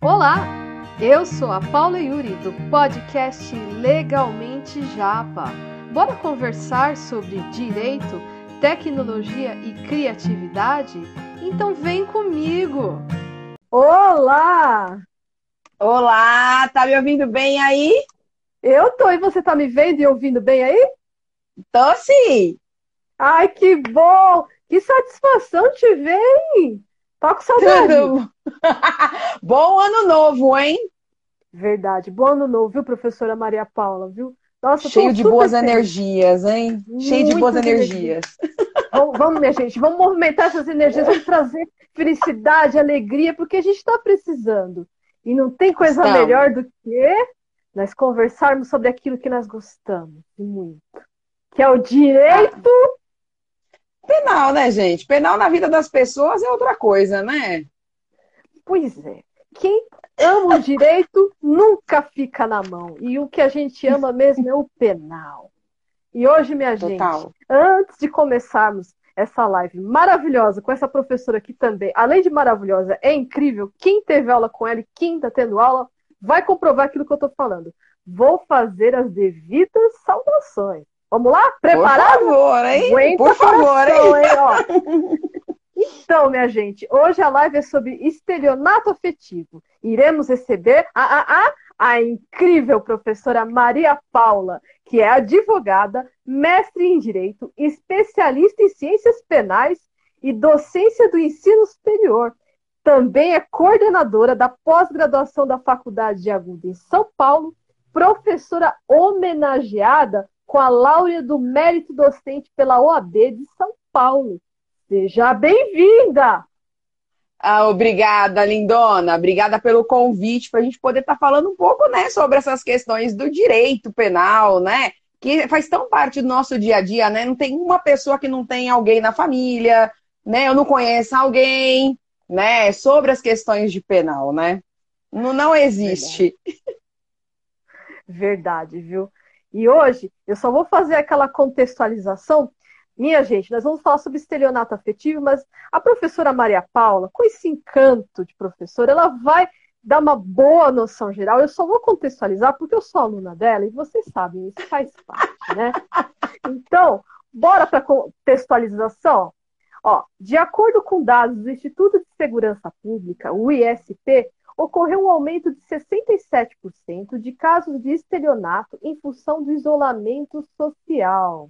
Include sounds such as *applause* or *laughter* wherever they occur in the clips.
Olá, eu sou a Paula Yuri do podcast Legalmente Japa. Bora conversar sobre direito, tecnologia e criatividade? Então vem comigo! Olá! Olá, tá me ouvindo bem aí? Eu tô, e você tá me vendo e ouvindo bem aí? Tô sim! Ai, que bom! Que satisfação te ver, hein? Tô com saudade. *laughs* Bom ano novo, hein? Verdade. Bom ano novo, viu, professora Maria Paula, viu? Nossa, Cheio de boas feliz. energias, hein? Muito Cheio de boas energias. *laughs* Vamos, vamos, minha gente, vamos movimentar essas energias, vamos trazer felicidade, alegria, porque a gente está precisando. E não tem coisa Estamos. melhor do que nós conversarmos sobre aquilo que nós gostamos muito, que é o direito Penal, né, gente? Penal na vida das pessoas é outra coisa, né? Pois é. Quem ama o direito nunca fica na mão. E o que a gente ama mesmo é o penal. E hoje, minha Total. gente, antes de começarmos essa live maravilhosa com essa professora aqui também, além de maravilhosa, é incrível. Quem teve aula com ela e quem está tendo aula vai comprovar aquilo que eu estou falando. Vou fazer as devidas saudações. Vamos lá? Preparado? Por favor, hein? Aguenta Por favor, hein? *laughs* Então, minha gente, hoje a live é sobre estelionato afetivo. Iremos receber a, a, a, a incrível professora Maria Paula, que é advogada, mestre em Direito, especialista em Ciências Penais e docência do ensino superior. Também é coordenadora da pós-graduação da Faculdade de Aguda em São Paulo, professora homenageada com a Laura do Mérito Docente pela OAB de São Paulo. Seja bem-vinda! Ah, obrigada, lindona. Obrigada pelo convite para a gente poder estar tá falando um pouco, né, sobre essas questões do direito penal, né? Que faz tão parte do nosso dia a dia, né? Não tem uma pessoa que não tem alguém na família, né? Eu não conheço alguém, né? Sobre as questões de penal, né? Não, não existe. Verdade, Verdade viu? E hoje eu só vou fazer aquela contextualização. Minha gente, nós vamos falar sobre estelionato afetivo, mas a professora Maria Paula, com esse encanto de professora, ela vai dar uma boa noção geral. Eu só vou contextualizar porque eu sou aluna dela e vocês sabem, isso faz parte, né? Então, bora para contextualização? Ó, de acordo com dados do Instituto de Segurança Pública, o ISP, ocorreu um aumento de 67% de casos de estelionato em função do isolamento social.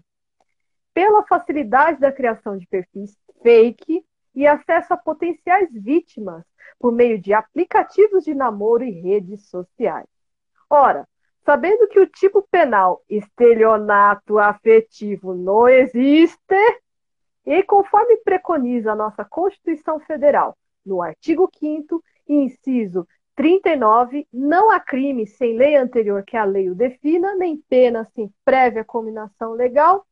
Pela facilidade da criação de perfis fake e acesso a potenciais vítimas por meio de aplicativos de namoro e redes sociais. Ora, sabendo que o tipo penal estelionato afetivo não existe, e conforme preconiza a nossa Constituição Federal, no artigo 5 Inciso 39. Não há crime sem lei anterior que a lei o defina, nem pena sem prévia combinação legal.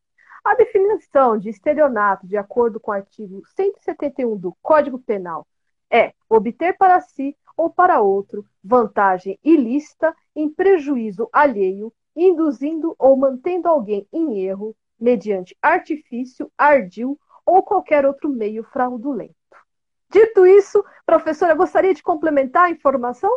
A definição de estelionato, de acordo com o artigo 171 do Código Penal, é obter para si ou para outro vantagem ilícita em prejuízo alheio, induzindo ou mantendo alguém em erro mediante artifício, ardil ou qualquer outro meio fraudulento. Dito isso, professora, gostaria de complementar a informação?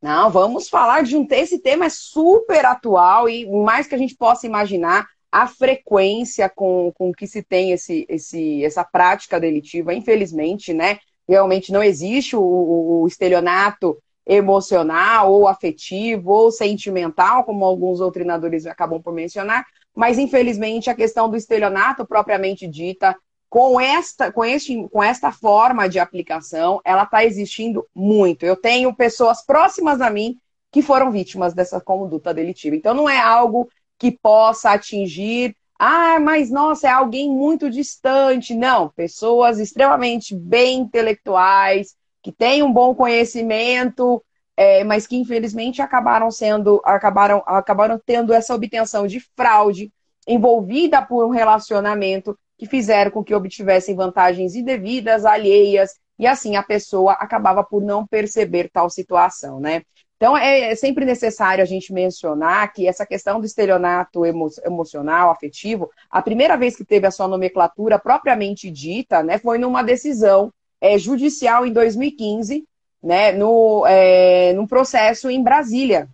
Não, vamos falar de um esse tema é super atual e mais que a gente possa imaginar a frequência com, com que se tem esse, esse, essa prática delitiva, infelizmente, né? Realmente não existe o, o estelionato emocional ou afetivo ou sentimental, como alguns doutrinadores acabam por mencionar, mas infelizmente a questão do estelionato propriamente dita com esta, com, este, com esta forma de aplicação, ela está existindo muito. Eu tenho pessoas próximas a mim que foram vítimas dessa conduta delitiva. Então, não é algo que possa atingir, ah, mas nossa, é alguém muito distante. Não, pessoas extremamente bem intelectuais, que têm um bom conhecimento, é, mas que infelizmente acabaram sendo, acabaram, acabaram tendo essa obtenção de fraude envolvida por um relacionamento que fizeram com que obtivessem vantagens indevidas, alheias, e assim a pessoa acabava por não perceber tal situação, né? Então é, é sempre necessário a gente mencionar que essa questão do estelionato emo emocional, afetivo, a primeira vez que teve a sua nomenclatura propriamente dita, né, foi numa decisão é, judicial em 2015, né, no, é, num processo em Brasília,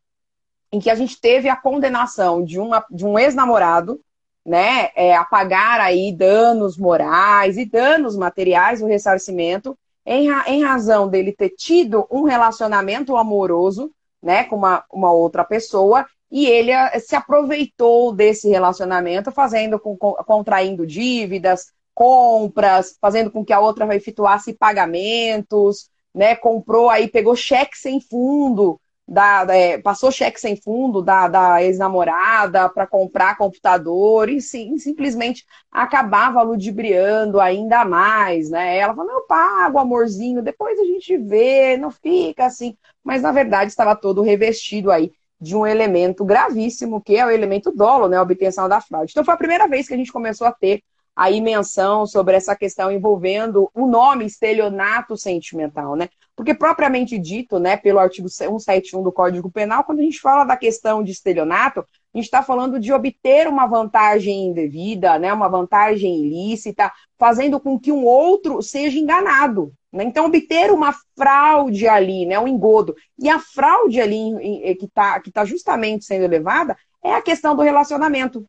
em que a gente teve a condenação de, uma, de um ex-namorado, né, é, a pagar aí danos morais e danos materiais, o ressarcimento, em, em razão dele ter tido um relacionamento amoroso, né, com uma, uma outra pessoa, e ele eh, se aproveitou desse relacionamento, fazendo com, contraindo dívidas, compras, fazendo com que a outra efetuasse pagamentos, né? Comprou aí, pegou cheque sem fundo, da, é, passou cheque sem fundo da, da ex-namorada para comprar computador e sim, simplesmente acabava ludibriando ainda mais, né? Ela falou, eu pago, amorzinho, depois a gente vê, não fica assim. Mas na verdade estava todo revestido aí de um elemento gravíssimo, que é o elemento dolo, né? A obtenção da fraude. Então foi a primeira vez que a gente começou a ter aí menção sobre essa questão envolvendo o nome estelionato sentimental, né? Porque propriamente dito, né, pelo artigo 171 do Código Penal, quando a gente fala da questão de estelionato, a gente está falando de obter uma vantagem indevida, né, uma vantagem ilícita, fazendo com que um outro seja enganado. Né? Então, obter uma fraude ali, né, um engodo. E a fraude ali que está que tá justamente sendo levada é a questão do relacionamento.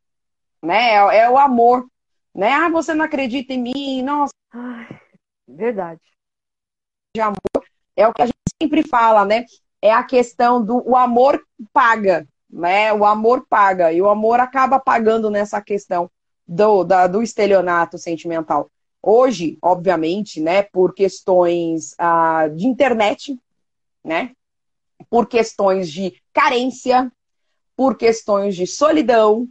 Né? É, é o amor né? Ah, você não acredita em mim, nossa. Ai, verdade. De amor é o que a gente sempre fala, né? É a questão do o amor paga, né? O amor paga e o amor acaba pagando nessa questão do, da, do estelionato sentimental. Hoje, obviamente, né, por questões ah, de internet, né, por questões de carência, por questões de solidão,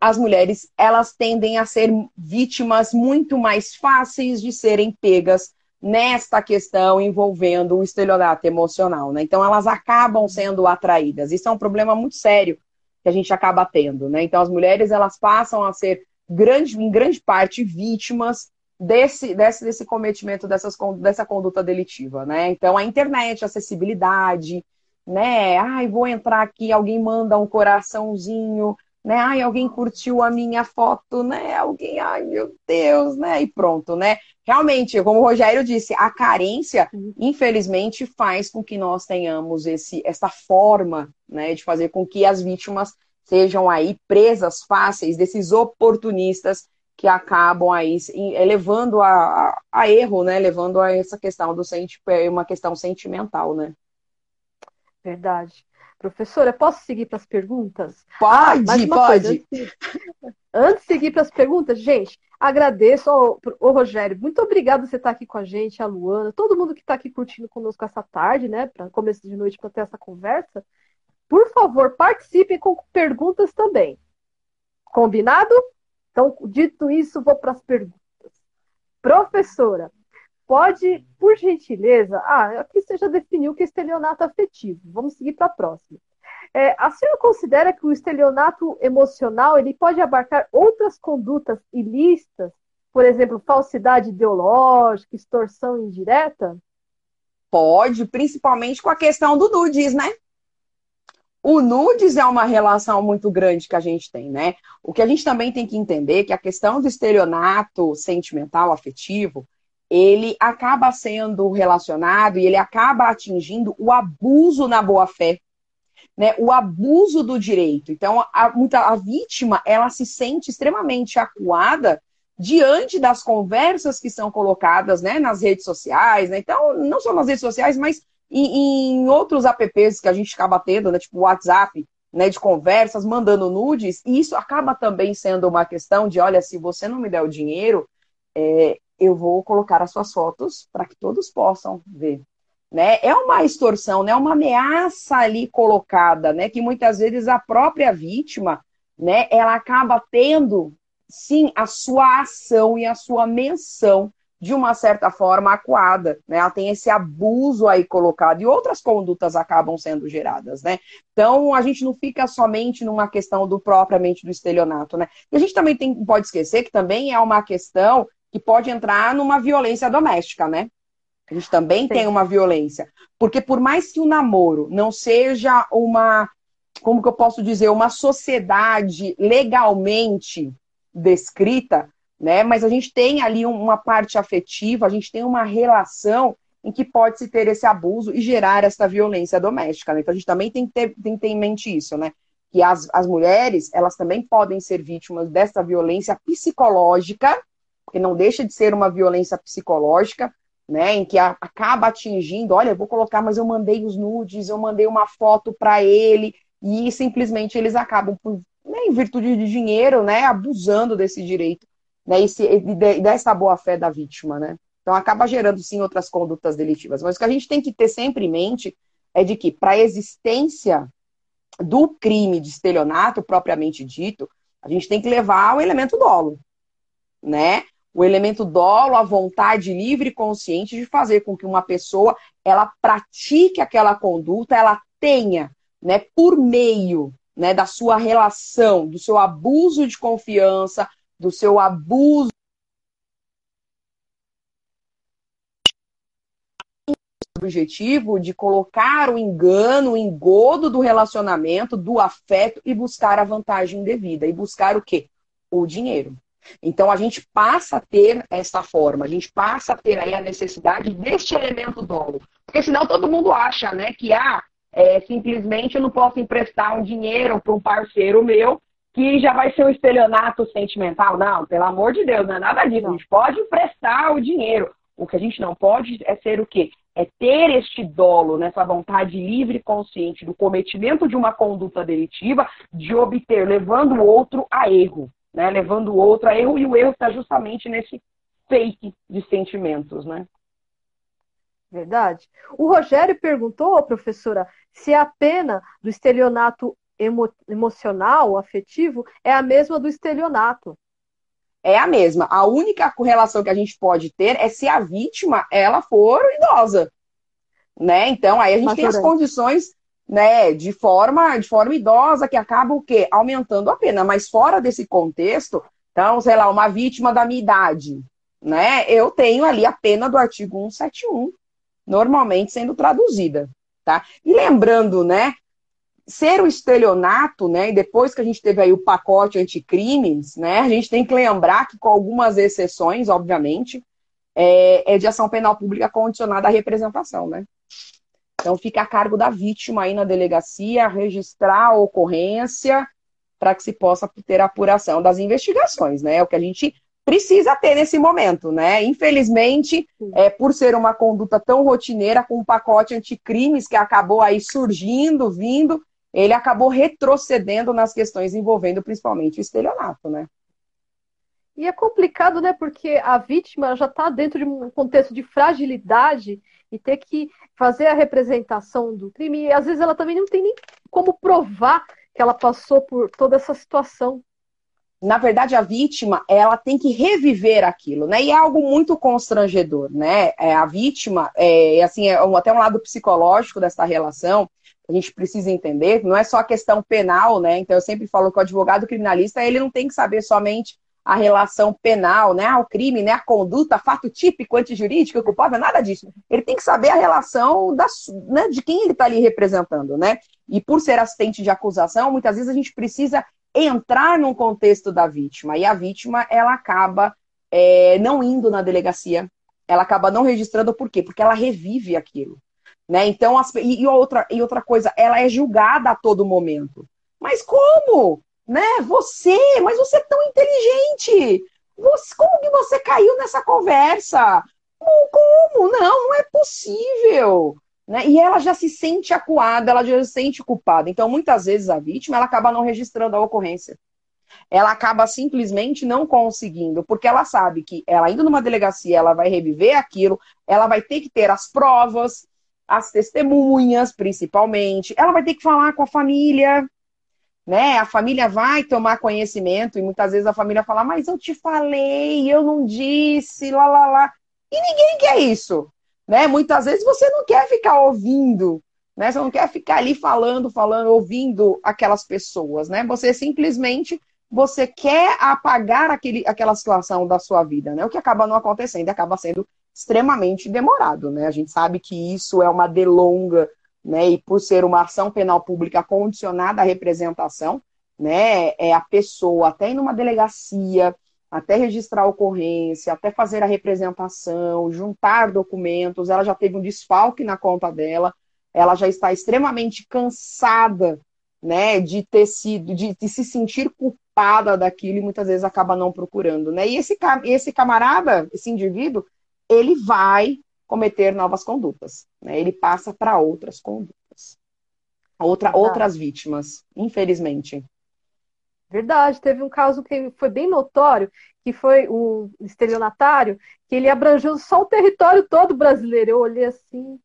as mulheres elas tendem a ser vítimas muito mais fáceis de serem pegas nesta questão envolvendo o estelionato emocional, né? Então elas acabam sendo atraídas. Isso é um problema muito sério que a gente acaba tendo, né? Então as mulheres elas passam a ser grande, em grande parte vítimas desse, desse, desse cometimento dessas, dessa conduta delitiva, né? Então a internet, a acessibilidade, né? Ai, vou entrar aqui, alguém manda um coraçãozinho, né? Ai, alguém curtiu a minha foto, né? Alguém, ai meu Deus, né? E pronto, né? Realmente, como o Rogério disse, a carência, infelizmente, faz com que nós tenhamos esse, essa forma, né, de fazer com que as vítimas sejam aí presas fáceis desses oportunistas que acabam aí levando a, a, a erro, né? Levando a essa questão do senti uma questão sentimental, né? Verdade. Professora, posso seguir para as perguntas? Pode, ah, pode. Coisa, antes, de *laughs* seguir para as perguntas, gente, agradeço ao, ao, Rogério. Muito obrigado por você estar aqui com a gente, a Luana, todo mundo que está aqui curtindo conosco essa tarde, né? Para começo de noite para ter essa conversa. Por favor, participem com perguntas também. Combinado? Então, dito isso, vou para as perguntas. Professora, pode, por gentileza, ah, aqui você já definiu que é estelionato afetivo. Vamos seguir para a próxima. É, a senhora considera que o estelionato emocional ele pode abarcar outras condutas ilícitas, por exemplo, falsidade ideológica, extorsão indireta? Pode, principalmente com a questão do nudes, né? O nudes é uma relação muito grande que a gente tem, né? O que a gente também tem que entender é que a questão do estelionato sentimental, afetivo, ele acaba sendo relacionado e ele acaba atingindo o abuso na boa-fé, né? o abuso do direito. Então, a, muita, a vítima ela se sente extremamente acuada diante das conversas que são colocadas né, nas redes sociais. Né? Então, não só nas redes sociais, mas em, em outros apps que a gente acaba tendo, né, tipo WhatsApp, né, de conversas, mandando nudes, e isso acaba também sendo uma questão de, olha, se você não me der o dinheiro, é, eu vou colocar as suas fotos para que todos possam ver. Né? É uma extorsão, né? uma ameaça ali colocada, né? que muitas vezes a própria vítima né, ela acaba tendo, sim, a sua ação e a sua menção de uma certa forma acuada, né? Ela tem esse abuso aí colocado e outras condutas acabam sendo geradas, né? Então a gente não fica somente numa questão do propriamente do estelionato, né? E a gente também tem, pode esquecer que também é uma questão que pode entrar numa violência doméstica, né? A gente também Sim. tem uma violência. Porque por mais que o namoro não seja uma, como que eu posso dizer, uma sociedade legalmente descrita, né? Mas a gente tem ali uma parte afetiva, a gente tem uma relação em que pode-se ter esse abuso e gerar essa violência doméstica. Né? Então a gente também tem que, ter, tem que ter em mente isso, né? Que as, as mulheres, elas também podem ser vítimas dessa violência psicológica, porque não deixa de ser uma violência psicológica, né, em que a, acaba atingindo, olha, vou colocar, mas eu mandei os nudes, eu mandei uma foto para ele, e simplesmente eles acabam, por, né, em virtude de dinheiro, né, abusando desse direito, né, e, e dessa boa-fé da vítima, né. Então acaba gerando, sim, outras condutas delitivas. Mas o que a gente tem que ter sempre em mente é de que, para a existência do crime de estelionato propriamente dito, a gente tem que levar o elemento dolo, né? O elemento dolo, a vontade livre e consciente de fazer com que uma pessoa ela pratique aquela conduta, ela tenha, né, por meio, né, da sua relação, do seu abuso de confiança, do seu abuso objetivo de colocar o engano, o engodo do relacionamento, do afeto e buscar a vantagem devida e buscar o quê? O dinheiro. Então a gente passa a ter essa forma, a gente passa a ter aí a necessidade deste elemento dolo. Porque senão todo mundo acha, né, que ah, é, simplesmente eu não posso emprestar um dinheiro para um parceiro meu que já vai ser um estelionato sentimental. Não, pelo amor de Deus, não é nada disso. A gente pode emprestar o dinheiro. O que a gente não pode é ser o quê? É ter este dolo, nessa vontade livre e consciente do cometimento de uma conduta delitiva, de obter, levando o outro a erro né? Levando o outro a erro, e o erro está justamente nesse fake de sentimentos, né? Verdade. O Rogério perguntou, professora, se a pena do estelionato emo emocional, afetivo, é a mesma do estelionato. É a mesma. A única correlação que a gente pode ter é se a vítima ela for idosa. Né? Então, aí a gente tem as condições né, de forma, de forma idosa, que acaba o quê? Aumentando a pena. Mas fora desse contexto, então, sei lá, uma vítima da minha idade, né? Eu tenho ali a pena do artigo 171, normalmente sendo traduzida, tá? E lembrando, né, ser o estelionato, né, e depois que a gente teve aí o pacote anticrimes, né, a gente tem que lembrar que com algumas exceções, obviamente, é, é de ação penal pública condicionada à representação, né? Então fica a cargo da vítima aí na delegacia registrar a ocorrência para que se possa ter a apuração das investigações, né? É o que a gente precisa ter nesse momento, né? Infelizmente, é, por ser uma conduta tão rotineira, com um pacote anticrimes que acabou aí surgindo, vindo, ele acabou retrocedendo nas questões envolvendo principalmente o estelionato, né? E é complicado, né? Porque a vítima já está dentro de um contexto de fragilidade e ter que fazer a representação do crime. E às vezes ela também não tem nem como provar que ela passou por toda essa situação. Na verdade, a vítima, ela tem que reviver aquilo, né? E é algo muito constrangedor, né? É, a vítima, é, assim, é até um lado psicológico dessa relação, a gente precisa entender, não é só a questão penal, né? Então, eu sempre falo que o advogado criminalista, ele não tem que saber somente a relação penal, né, ao crime, né, a conduta, fato típico, antijurídico, culpável, nada disso. Ele tem que saber a relação da, né, de quem ele está ali representando, né? E por ser assistente de acusação, muitas vezes a gente precisa entrar num contexto da vítima. E a vítima, ela acaba é, não indo na delegacia, ela acaba não registrando, por quê? Porque ela revive aquilo. Né? Então, as, e, e, outra, e outra coisa, ela é julgada a todo momento. Mas como? Né? Você, mas você é tão inteligente. Você, como que você caiu nessa conversa? Como? Não, não é possível. Né? E ela já se sente acuada, ela já se sente culpada. Então, muitas vezes a vítima ela acaba não registrando a ocorrência. Ela acaba simplesmente não conseguindo, porque ela sabe que ela indo numa delegacia, ela vai reviver aquilo, ela vai ter que ter as provas, as testemunhas, principalmente, ela vai ter que falar com a família, né? A família vai tomar conhecimento e muitas vezes a família fala, mas eu te falei, eu não disse, lá, lá, lá. E ninguém quer isso, né? Muitas vezes você não quer ficar ouvindo, né? Você não quer ficar ali falando, falando, ouvindo aquelas pessoas, né? Você simplesmente você quer apagar aquele, aquela situação da sua vida, né? O que acaba não acontecendo, acaba sendo extremamente demorado, né? A gente sabe que isso é uma delonga né, e por ser uma ação penal pública condicionada à representação, né, é a pessoa até ir numa delegacia, até registrar a ocorrência, até fazer a representação, juntar documentos, ela já teve um desfalque na conta dela, ela já está extremamente cansada, né, de ter sido, de, de se sentir culpada daquilo e muitas vezes acaba não procurando, né? E esse, esse camarada, esse indivíduo, ele vai cometer novas condutas, né? Ele passa para outras condutas, outra, outras vítimas, infelizmente. Verdade, teve um caso que foi bem notório, que foi um estelionatário, que ele abrangeu só o território todo brasileiro. Eu olhei assim,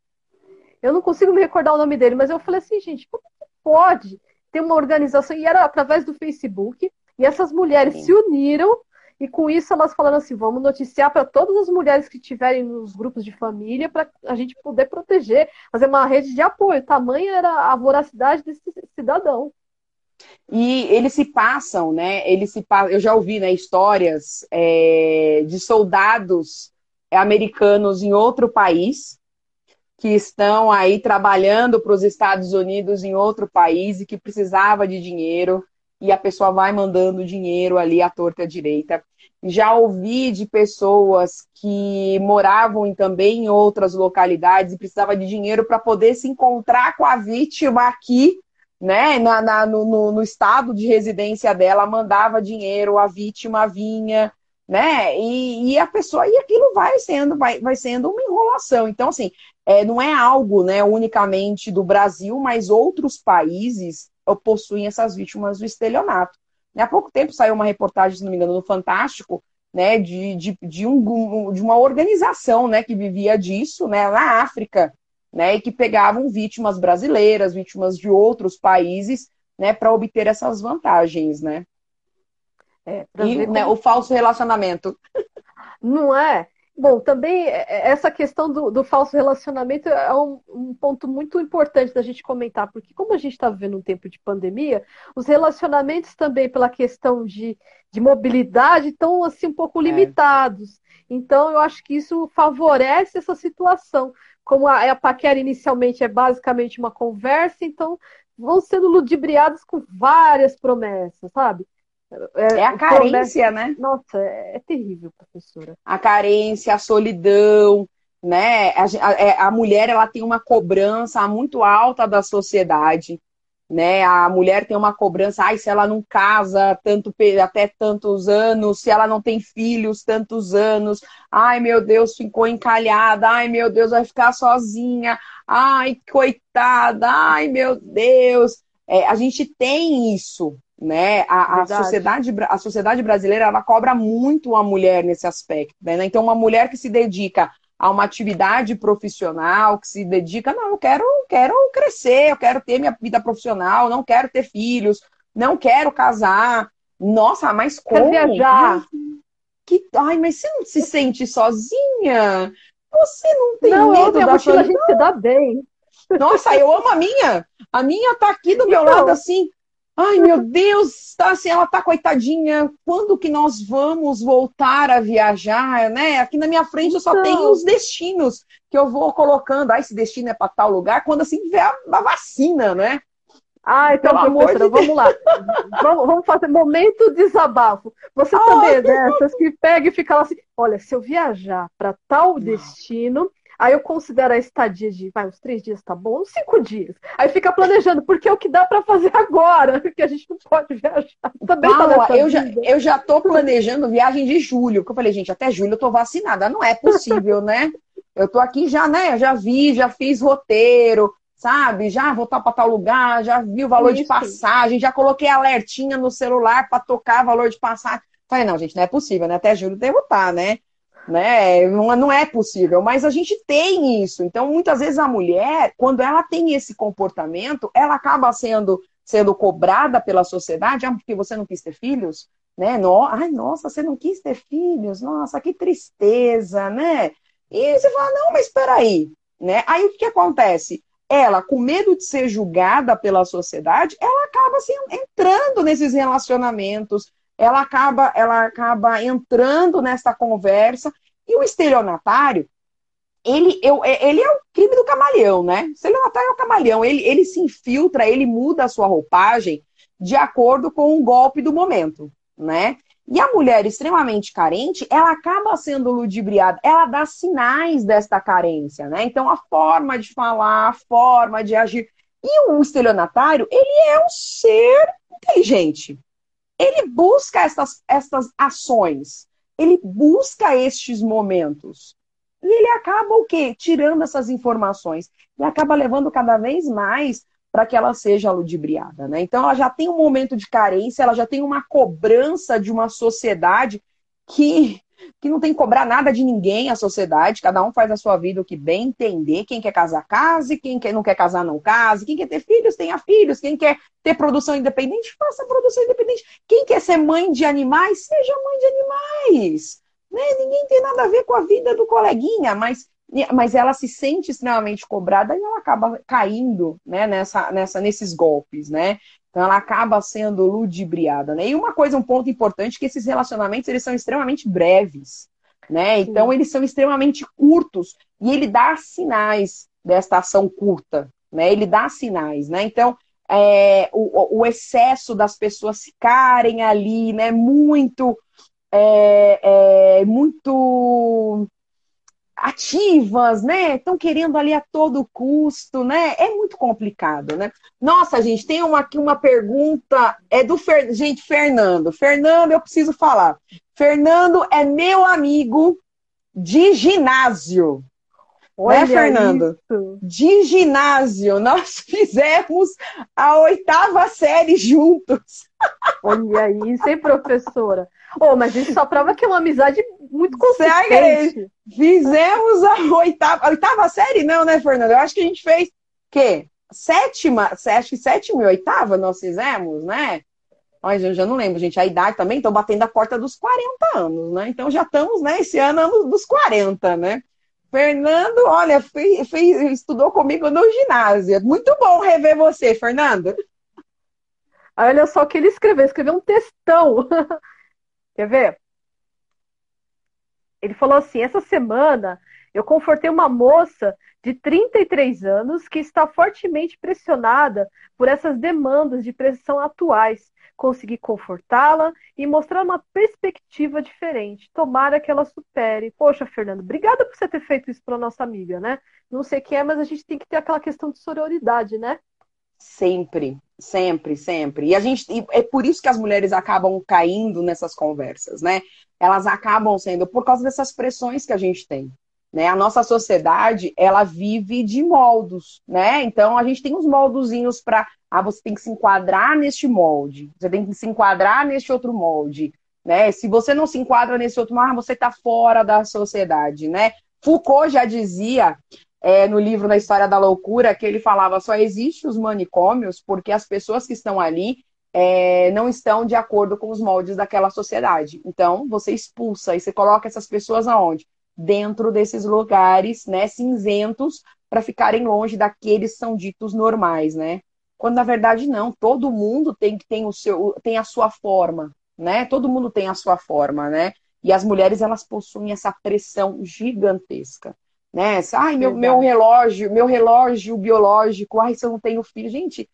eu não consigo me recordar o nome dele, mas eu falei assim, gente, como pode ter uma organização? E era através do Facebook, e essas mulheres Sim. se uniram, e com isso elas falaram assim: vamos noticiar para todas as mulheres que estiverem nos grupos de família, para a gente poder proteger, fazer uma rede de apoio. Tamanha era a voracidade desse cidadão. E eles se passam, né? Eles se eu já ouvi né, histórias é, de soldados americanos em outro país que estão aí trabalhando para os Estados Unidos em outro país e que precisava de dinheiro e a pessoa vai mandando dinheiro ali à torta direita. Já ouvi de pessoas que moravam também em outras localidades e precisava de dinheiro para poder se encontrar com a vítima aqui né, na, na no, no, estado de residência dela, mandava dinheiro, a vítima vinha, né, e, e, a pessoa, e aquilo vai sendo, vai, vai sendo uma enrolação. Então, assim, é, não é algo, né, unicamente do Brasil, mas outros países possuem essas vítimas do estelionato. Há pouco tempo saiu uma reportagem, se não me engano, no Fantástico, né, de, de, de, um, de uma organização, né, que vivia disso, né, na África, né, e que pegavam vítimas brasileiras, vítimas de outros países, né, para obter essas vantagens, né? É, e né, o falso relacionamento. Não é? Bom, também é, é, essa questão do, do falso relacionamento é um, um, ponto muito importante da gente comentar, porque como a gente está vivendo um tempo de pandemia, os relacionamentos também, pela questão de, de mobilidade, estão assim um pouco é. limitados. Então, eu acho que isso favorece essa situação como a, a paquera inicialmente é basicamente uma conversa, então vão sendo ludibriados com várias promessas, sabe? É, é a carência, né? Nossa, é, é, terrível, professora. A carência, a solidão, né? A, a, é, a mulher ela tem uma cobrança muito alta da sociedade né? A mulher tem uma cobrança, ai, se ela não casa tanto até tantos anos, se ela não tem filhos tantos anos, ai meu Deus, ficou encalhada, ai meu Deus, vai ficar sozinha, ai, coitada, ai meu Deus. É, a gente tem isso, né? A, a, sociedade, a sociedade brasileira ela cobra muito a mulher nesse aspecto, né? Então, uma mulher que se dedica a uma atividade profissional, que se dedica, não, eu quero, quero crescer, eu quero ter minha vida profissional, não quero ter filhos, não quero casar. Nossa, mas como? Viajar. Que, ai, mas você não se sente sozinha? Você não tem não, medo da sua... a gente se dá bem. Nossa, eu amo a minha. A minha tá aqui do meu então, lado assim. Ai, meu Deus, tá assim, ela tá coitadinha. Quando que nós vamos voltar a viajar, né? Aqui na minha frente eu só então... tenho os destinos que eu vou colocando. Ah, esse destino é para tal lugar. Quando assim vê a, a vacina, né? Ah, então, professora, de vamos lá. vamos, vamos, fazer momento desabafo. Você Ai, também é dessas que pega e fica lá assim: olha, se eu viajar para tal destino, Aí eu considero a estadia de, vai, uns três dias tá bom, uns cinco dias. Aí fica planejando, porque é o que dá para fazer *laughs* agora, porque a gente não pode viajar. Também Paula, tá eu, já, eu já tô planejando viagem de julho, porque eu falei, gente, até julho eu tô vacinada. Não é possível, né? Eu tô aqui já, né? Eu já vi, já fiz roteiro, sabe? Já vou estar para tal lugar, já vi o valor Isso. de passagem, já coloquei alertinha no celular para tocar valor de passagem. Falei, não, gente, não é possível, né? Até julho devo estar, né? Né? Não, não é possível, mas a gente tem isso. Então, muitas vezes a mulher, quando ela tem esse comportamento, ela acaba sendo sendo cobrada pela sociedade, ah, porque você não quis ter filhos, né? No, ai, nossa, você não quis ter filhos, nossa, que tristeza, né? E você fala, não, mas espera aí, né? Aí o que, que acontece? Ela, com medo de ser julgada pela sociedade, ela acaba assim, entrando nesses relacionamentos, ela acaba, ela acaba entrando nessa conversa e o estelionatário, ele, eu, é, ele é o crime do camaleão, né? O estelionatário é o camaleão, ele, ele se infiltra, ele muda a sua roupagem de acordo com o golpe do momento, né? E a mulher extremamente carente, ela acaba sendo ludibriada, ela dá sinais desta carência, né? Então, a forma de falar, a forma de agir. E o estelionatário, ele é um ser inteligente. Ele busca essas, essas ações, ele busca estes momentos. E ele acaba o quê? Tirando essas informações. E acaba levando cada vez mais para que ela seja ludibriada. Né? Então, ela já tem um momento de carência, ela já tem uma cobrança de uma sociedade que, que não tem que cobrar nada de ninguém, a sociedade, cada um faz a sua vida o que bem entender. Quem quer casar, case, quem quer, não quer casar, não case, quem quer ter filhos, tenha filhos, quem quer ter produção independente, faça produção independente. Quem quer ser mãe de animais, seja mãe de animais. Né? Ninguém tem nada a ver com a vida do coleguinha, mas mas ela se sente extremamente cobrada e ela acaba caindo né, nessa, nessa, nesses golpes, né? Então ela acaba sendo ludibriada, né? E uma coisa, um ponto importante, que esses relacionamentos eles são extremamente breves, né? Então Sim. eles são extremamente curtos e ele dá sinais desta ação curta, né? Ele dá sinais, né? Então é, o, o, excesso das pessoas ficarem ali, né? Muito, é, é, muito ativas, né? Estão querendo ali a todo custo, né? É muito complicado, né? Nossa, gente, tem uma, aqui uma pergunta, é do Fer... gente, Fernando. Fernando, eu preciso falar. Fernando é meu amigo de ginásio. Né, Olha né, Fernando? Isso. De ginásio. *laughs* Nós fizemos a oitava série juntos. Olha isso, hein, professora? Oh, mas isso só prova que é uma amizade muito consistente. Fizemos a oitava, a oitava série, não, né, Fernando? Eu acho que a gente fez quê? Sétima, acho que sétima e oitava nós fizemos, né? Olha, eu já não lembro, gente. A idade também, estou batendo a porta dos 40 anos, né? Então já estamos, né, esse ano, ano dos 40, né? Fernando, olha, fez, fez, estudou comigo no ginásio. Muito bom rever você, Fernando. Olha só o que ele escreveu, escreveu um textão. *laughs* Quer ver? Ele falou assim: essa semana eu confortei uma moça de 33 anos que está fortemente pressionada por essas demandas de pressão atuais. Consegui confortá-la e mostrar uma perspectiva diferente. Tomara que ela supere. Poxa, Fernando, obrigada por você ter feito isso para nossa amiga, né? Não sei quem é, mas a gente tem que ter aquela questão de sororidade, né? Sempre, sempre, sempre. E a gente e é por isso que as mulheres acabam caindo nessas conversas, né? Elas acabam sendo por causa dessas pressões que a gente tem. Né? A nossa sociedade, ela vive de moldos, né? Então a gente tem uns moldozinhos para, ah, você tem que se enquadrar neste molde, você tem que se enquadrar neste outro molde, né? Se você não se enquadra nesse outro molde, ah, você está fora da sociedade, né? Foucault já dizia é, no livro Na História da Loucura, que ele falava só existe os manicômios porque as pessoas que estão ali é, não estão de acordo com os moldes daquela sociedade. Então, você expulsa e você coloca essas pessoas aonde? Dentro desses lugares, né, cinzentos, para ficarem longe daqueles que são ditos normais, né? Quando na verdade não, todo mundo tem que tem o seu tem a sua forma, né? Todo mundo tem a sua forma, né? E as mulheres elas possuem essa pressão gigantesca né? Ai, meu, meu relógio, meu relógio biológico, ai, se eu não tenho filho. Gente,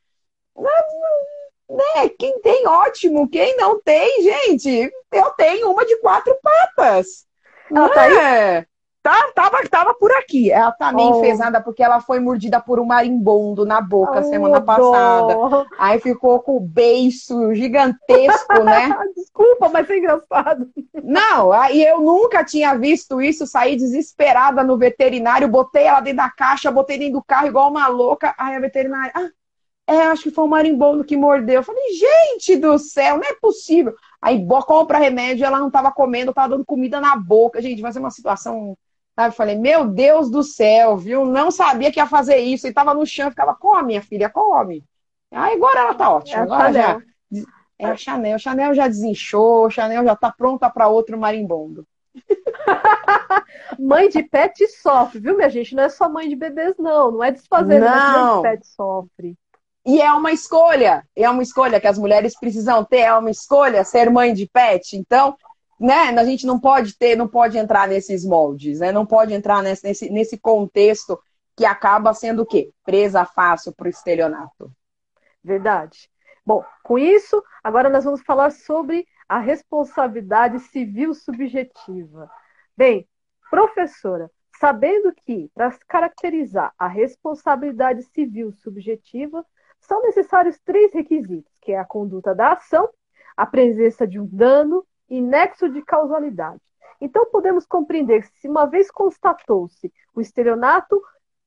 né? Quem tem, ótimo. Quem não tem, gente, eu tenho uma de quatro patas. Ela tá aí? Tá, tava, tava por aqui. Ela tá meio oh. enfesada porque ela foi mordida por um marimbondo na boca oh, semana passada. Dó. Aí ficou com o beiço gigantesco, *laughs* né? Desculpa, mas é engraçado. Não, aí eu nunca tinha visto isso, saí desesperada no veterinário, botei ela dentro da caixa, botei dentro do carro igual uma louca. Aí a veterinária, ah, é, acho que foi um marimbondo que mordeu. Eu falei, gente do céu, não é possível. Aí compra remédio, ela não tava comendo, tava dando comida na boca. Gente, vai ser uma situação Sabe? Falei, meu Deus do céu, viu? Não sabia que ia fazer isso. E tava no chão, ficava, come, minha filha, come. Aí agora ela tá ótima. É agora já. É a Chanel. Chanel já desinchou, Chanel já tá pronta para outro marimbondo. *laughs* mãe de pet sofre, viu, minha gente? Não é só mãe de bebês, não. Não é desfazer, não. mãe de pet sofre. E é uma escolha, é uma escolha que as mulheres precisam ter, é uma escolha ser mãe de pet. Então, né, a gente não pode ter, não pode entrar nesses moldes, né? Não pode entrar nesse, nesse, nesse contexto que acaba sendo o quê? Presa fácil para o estelionato. Verdade. Bom, com isso, agora nós vamos falar sobre a responsabilidade civil subjetiva? Bem, professora, sabendo que, para caracterizar a responsabilidade civil subjetiva, são necessários três requisitos, que é a conduta da ação, a presença de um dano e nexo de causalidade. Então, podemos compreender que, se uma vez constatou-se o estelionato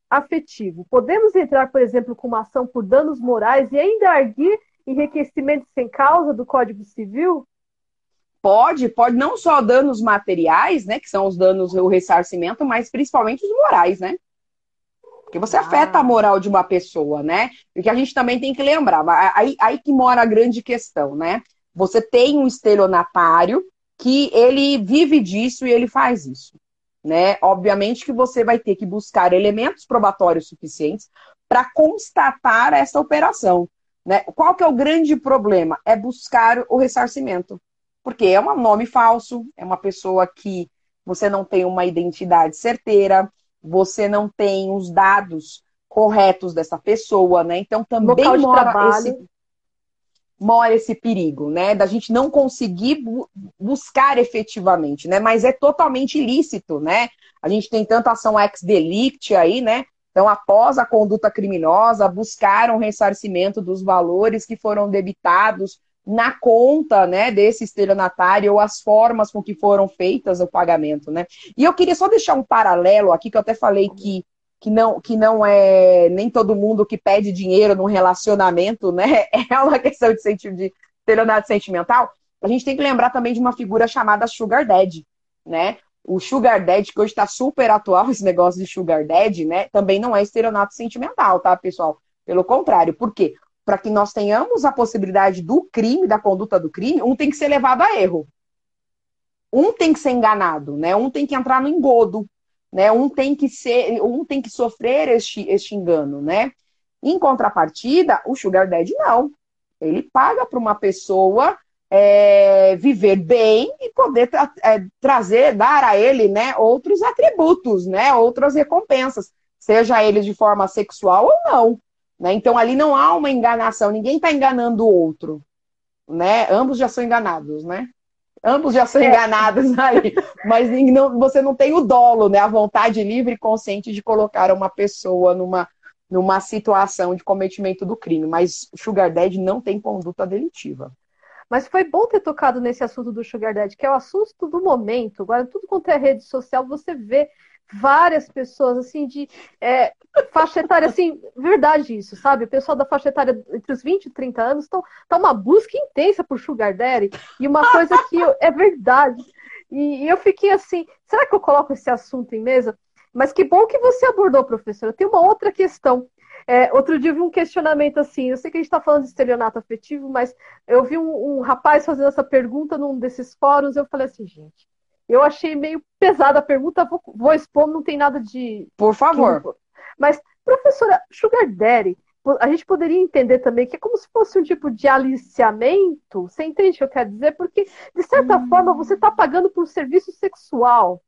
afetivo, podemos entrar, por exemplo, com uma ação por danos morais e ainda arguir enriquecimento sem causa do Código Civil? Pode, pode não só danos materiais, né, que são os danos, o ressarcimento, mas principalmente os morais, né? Porque você ah. afeta a moral de uma pessoa, né? Porque a gente também tem que lembrar, aí, aí que mora a grande questão, né? Você tem um estelionatário que ele vive disso e ele faz isso. Né? Obviamente que você vai ter que buscar elementos probatórios suficientes para constatar essa operação. Né? Qual que é o grande problema? É buscar o ressarcimento. Porque é um nome falso, é uma pessoa que você não tem uma identidade certeira, você não tem os dados corretos dessa pessoa, né? Então também mora esse mora esse perigo, né? Da gente não conseguir bu buscar efetivamente, né? Mas é totalmente ilícito, né? A gente tem tanta ação ex-delict aí, né? Então, após a conduta criminosa, buscaram ressarcimento dos valores que foram debitados na conta, né, desse estelionatário ou as formas com que foram feitas o pagamento, né? E eu queria só deixar um paralelo aqui que eu até falei que que não, que não é nem todo mundo que pede dinheiro num relacionamento, né? *laughs* É uma questão de, senti de sentimental. A gente tem que lembrar também de uma figura chamada Sugar Daddy, né? O Sugar Daddy, que hoje está super atual, esse negócio de Sugar Daddy, né? Também não é estelionato sentimental, tá, pessoal? Pelo contrário. Por quê? Para que nós tenhamos a possibilidade do crime, da conduta do crime, um tem que ser levado a erro. Um tem que ser enganado, né? Um tem que entrar no engodo, né? Um tem que ser, um tem que sofrer este, este engano, né? Em contrapartida, o sugar daddy não. Ele paga para uma pessoa é, viver bem e poder tra é, trazer, dar a ele, né, outros atributos, né, outras recompensas, seja ele de forma sexual ou não. Né? Então ali não há uma enganação, ninguém está enganando o outro, né? Ambos já são enganados, né? Ambos já são é. enganados *laughs* aí, mas não, você não tem o dolo, né? A vontade livre e consciente de colocar uma pessoa numa, numa situação de cometimento do crime. Mas Sugar Daddy não tem conduta delitiva. Mas foi bom ter tocado nesse assunto do Sugar Daddy, que é o assunto do momento. Agora, tudo quanto é rede social, você vê várias pessoas, assim, de é, faixa etária, assim, verdade isso, sabe? O pessoal da faixa etária entre os 20 e 30 anos estão tá uma busca intensa por Sugar Daddy, e uma coisa que eu, é verdade. E, e, eu fiquei assim, será que eu coloco esse assunto em mesa? Mas que bom que você abordou, professora. Tem uma outra questão. É, outro dia eu vi um questionamento assim, eu sei que a gente está falando de estelionato afetivo, mas eu vi um, um rapaz fazendo essa pergunta num desses fóruns, eu falei assim, gente, eu achei meio pesada a pergunta, vou, vou expor, não tem nada de. Por favor. Mas, professora, Sugar Daddy, a gente poderia entender também que é como se fosse um tipo de aliciamento. Você entende o que eu quero dizer? Porque, de certa hum. forma, você está pagando por um serviço sexual.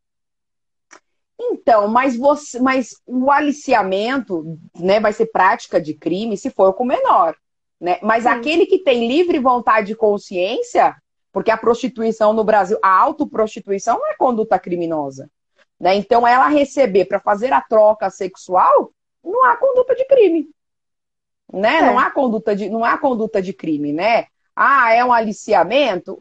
Então, mas você, mas o aliciamento, né, vai ser prática de crime se for com menor, né? Mas aquele que tem livre vontade e consciência, porque a prostituição no Brasil, a autoprostituição não é conduta criminosa. Né? Então, ela receber para fazer a troca sexual, não há conduta de crime. Né? É. Não, há conduta de, não há conduta de crime, né? Ah, é um aliciamento?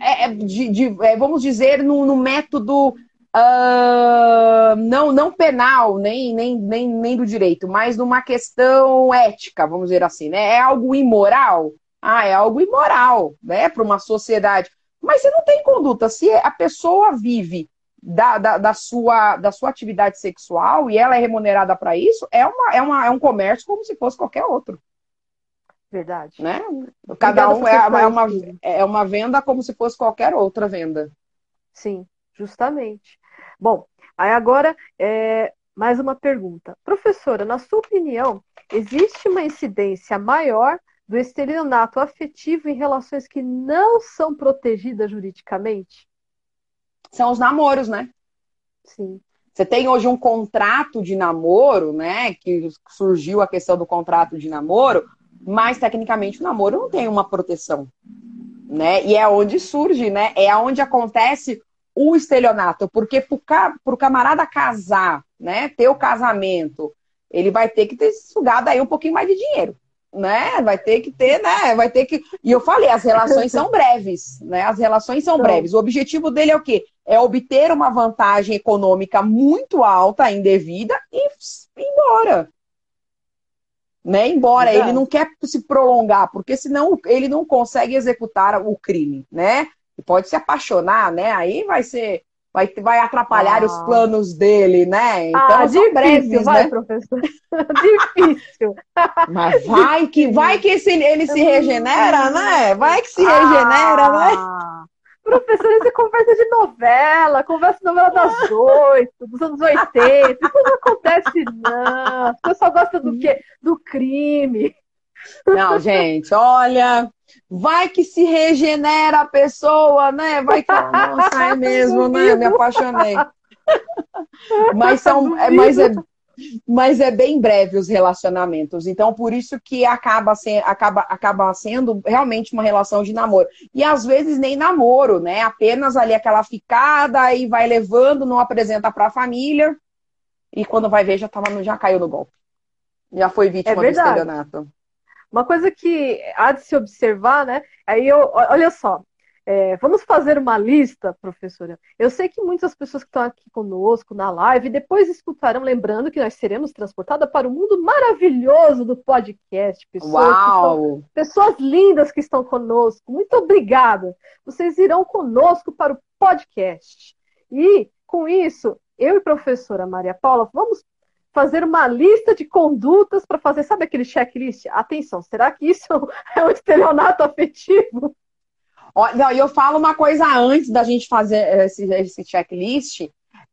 É, é de, de, é, vamos dizer, no, no método uh, não, não penal, nem, nem, nem, nem do direito, mas numa questão ética, vamos dizer assim, né? É algo imoral? Ah, é algo imoral, né, para uma sociedade. Mas você não tem conduta. Se a pessoa vive da, da, da, sua, da sua atividade sexual e ela é remunerada para isso, é, uma, é, uma, é um comércio como se fosse qualquer outro. Verdade. Né? Cada um é, é, uma, é uma venda como se fosse qualquer outra venda. Sim, justamente. Bom, aí agora, é, mais uma pergunta. Professora, na sua opinião, existe uma incidência maior do estelionato afetivo em relações que não são protegidas juridicamente? São os namoros, né? Sim. Você tem hoje um contrato de namoro, né? Que surgiu a questão do contrato de namoro, mas tecnicamente o namoro não tem uma proteção. né? E é onde surge, né? É onde acontece o estelionato, porque para o camarada casar, né? Ter o casamento, ele vai ter que ter sugado aí um pouquinho mais de dinheiro, né? Vai ter que ter, né? Vai ter que. E eu falei, as relações são breves, né? As relações são breves. O objetivo dele é o quê? É obter uma vantagem econômica muito alta, indevida, e ir embora. Né? Embora Exato. ele não quer se prolongar, porque senão ele não consegue executar o crime, né? e pode se apaixonar, né? Aí vai ser. Vai, vai atrapalhar ah. os planos dele, né? Então, ah, difícil, breves, vai, né? professor. *laughs* difícil. Mas vai que, vai que esse, ele se regenera, né? Vai que se regenera, ah. né? Professor, isso é conversa de novela, conversa de novela das oito, dos anos 80. Isso não acontece, não. O pessoal gosta do quê? Do crime. Não, gente, olha, vai que se regenera a pessoa, né? Vai que, nossa, *laughs* é mesmo, né? Me apaixonei. mas são, é, mas é, mas é bem breve os relacionamentos. Então, por isso que acaba, se, acaba, acaba sendo realmente uma relação de namoro. E às vezes nem namoro, né? Apenas ali aquela ficada e vai levando, não apresenta para a família. E quando vai ver, já, tava, já caiu no golpe. Já foi vítima é do estelionato. Uma coisa que há de se observar, né? Aí eu, olha só, é, vamos fazer uma lista, professora. Eu sei que muitas pessoas que estão aqui conosco na live depois escutarão, lembrando que nós seremos transportadas para o mundo maravilhoso do podcast. Pessoas! Estão, pessoas lindas que estão conosco. Muito obrigada. Vocês irão conosco para o podcast. E, com isso, eu e a professora Maria Paula vamos fazer uma lista de condutas para fazer, sabe aquele checklist? Atenção, será que isso *laughs* é um estelionato afetivo? Não, eu falo uma coisa antes da gente fazer esse, esse checklist.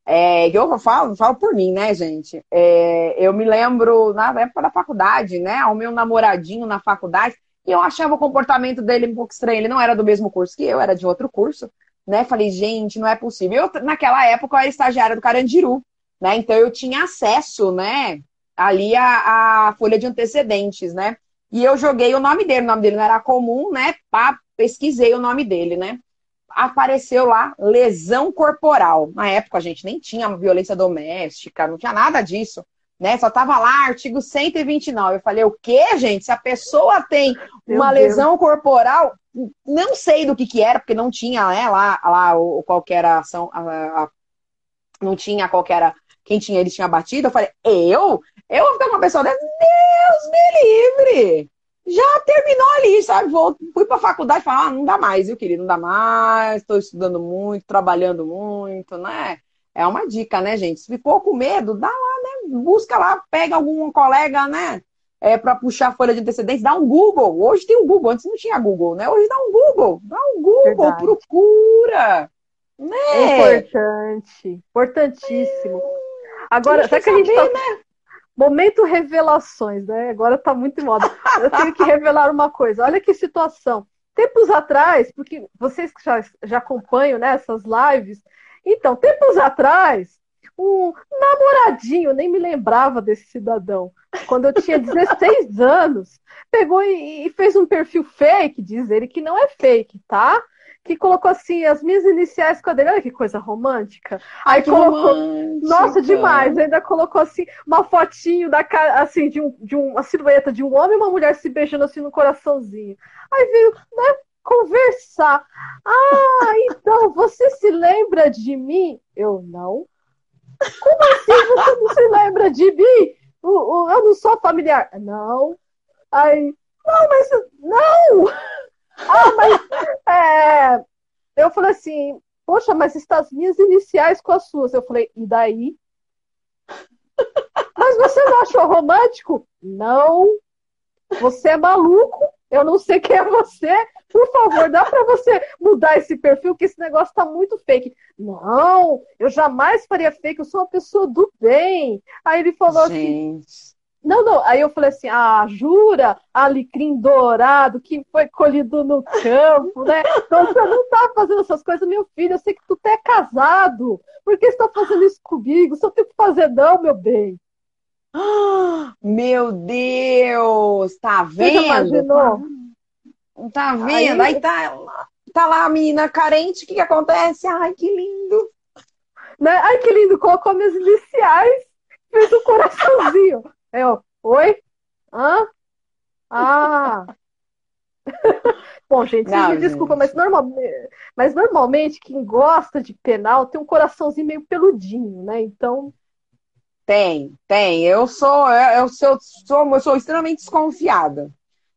É, eu falo, falo por mim, né, gente? É, eu me lembro na época da faculdade, né? O meu namoradinho na faculdade, e eu achava o comportamento dele um pouco estranho. Ele não era do mesmo curso que eu, era de outro curso, né? Falei, gente, não é possível. Eu, naquela época, eu era estagiária do Carandiru né? Então eu tinha acesso, né, ali a, a folha de antecedentes, né? E eu joguei o nome dele, o nome dele não era comum, né? Pá, pesquisei o nome dele, né? Apareceu lá lesão corporal. Na época a gente nem tinha violência doméstica, não tinha nada disso, né? Só tava lá artigo 129. Eu falei, o quê, gente? Se a pessoa tem uma lesão corporal, não sei do que que era, porque não tinha, né, lá, lá o, qual era a ação, a, a, não tinha qual era quem tinha ele tinha batido, eu falei, eu? Eu vou ficar com uma pessoa dessa? Deus me livre! Já terminou ali, sabe? Vou, fui pra faculdade e falei, ah, não dá mais, viu, querido? Não dá mais, estou estudando muito, trabalhando muito, né? É uma dica, né, gente? Se ficou com medo, dá lá, né? Busca lá, pega algum colega, né? É, para puxar a folha de antecedentes, dá um Google. Hoje tem um Google, antes não tinha Google, né? Hoje dá um Google, dá um Google, Verdade. procura. Né? É importante, importantíssimo. Agora, será que a gente tá... né? Momento revelações, né? Agora tá muito em moda. Eu tenho que revelar uma coisa. Olha que situação. Tempos atrás, porque vocês que já, já acompanham né, essas lives, então, tempos atrás, um namoradinho, nem me lembrava desse cidadão, quando eu tinha 16 *laughs* anos, pegou e, e fez um perfil fake, diz ele que não é fake, tá? Que colocou assim as minhas iniciais com a dele. Olha que coisa romântica. Ai, Aí colocou. Romântica. Nossa, demais. Ainda colocou assim uma fotinho da cara, assim, de, um, de uma silhueta de um homem e uma mulher se beijando assim no coraçãozinho. Aí veio, né? Conversar. Ah, então você se lembra de mim? Eu não. Como assim você não se lembra de mim? Eu não sou familiar. Não. Aí, não, mas não! Ah, mas é, eu falei assim, poxa, mas está as minhas iniciais com as suas. Eu falei, e daí? Mas você não achou romântico? Não. Você é maluco? Eu não sei quem é você. Por favor, dá para você mudar esse perfil, que esse negócio tá muito fake. Não, eu jamais faria fake, eu sou uma pessoa do bem. Aí ele falou assim, Gente. assim. Não, não. Aí eu falei assim: ah, jura? Alecrim dourado que foi colhido no campo, né? Então você não tá fazendo essas coisas, meu filho. Eu sei que tu é casado. Por que você tá fazendo isso comigo? Não tem que fazer, não, meu bem. *gasps* Meu Deus! Tá vendo? Você imaginou? Tá vendo? Aí, Aí tá, tá lá a menina carente, o que, que acontece? Ai, que lindo! Né? Ai, que lindo, colocou minhas iniciais, fez um coraçãozinho. Eu, oi? Hã? Ah! *laughs* Bom, gente, Não, me desculpa, mas, normal, mas normalmente quem gosta de penal tem um coraçãozinho meio peludinho, né? Então. Tem, tem. Eu sou, eu, eu sou, sou, eu sou extremamente desconfiada.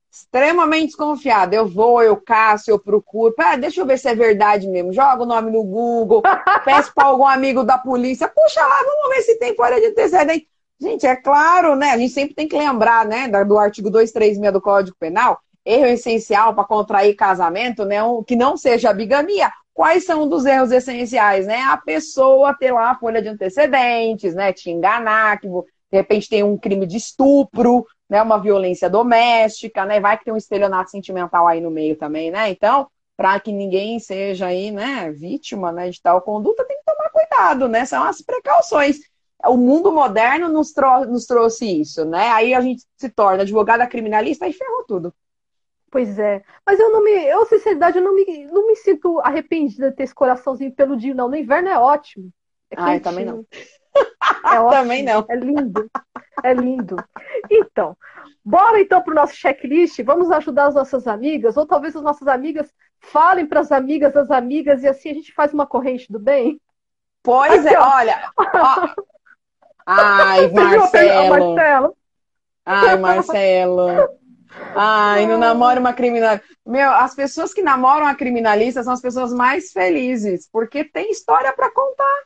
Extremamente desconfiada. Eu vou, eu caço, eu procuro. Ah, deixa eu ver se é verdade mesmo. Joga o nome no Google, *laughs* peço para algum amigo da polícia. Puxa lá, vamos ver se tem folha de antecedente. Gente, é claro, né? A gente sempre tem que lembrar, né, do artigo 236 do Código Penal, erro essencial para contrair casamento, né, um, que não seja bigamia. Quais são dos erros essenciais, né? A pessoa ter lá a folha de antecedentes, né, te enganar, que de repente tem um crime de estupro, né, uma violência doméstica, né? Vai que tem um estelionato sentimental aí no meio também, né? Então, para que ninguém seja aí, né, vítima, né, de tal conduta, tem que tomar cuidado, né? São as precauções o mundo moderno nos, trou nos trouxe isso, né? Aí a gente se torna advogada criminalista e ferrou tudo. Pois é. Mas eu não me. Eu, sinceridade, eu não me, não me sinto arrependida de ter esse coraçãozinho peludinho, não. No inverno é ótimo. É Ai, também não. É *laughs* ótimo. também não. É lindo. É lindo. Então, bora então para o nosso checklist. Vamos ajudar as nossas amigas, ou talvez as nossas amigas falem para as amigas das amigas, e assim a gente faz uma corrente do bem. Pois Aqui, é, ó. olha. Ó, Ai, Marcelo. Marcelo. Ai, Marcelo. Ai, não namora uma criminalista. Meu, as pessoas que namoram a criminalista são as pessoas mais felizes, porque tem história para contar.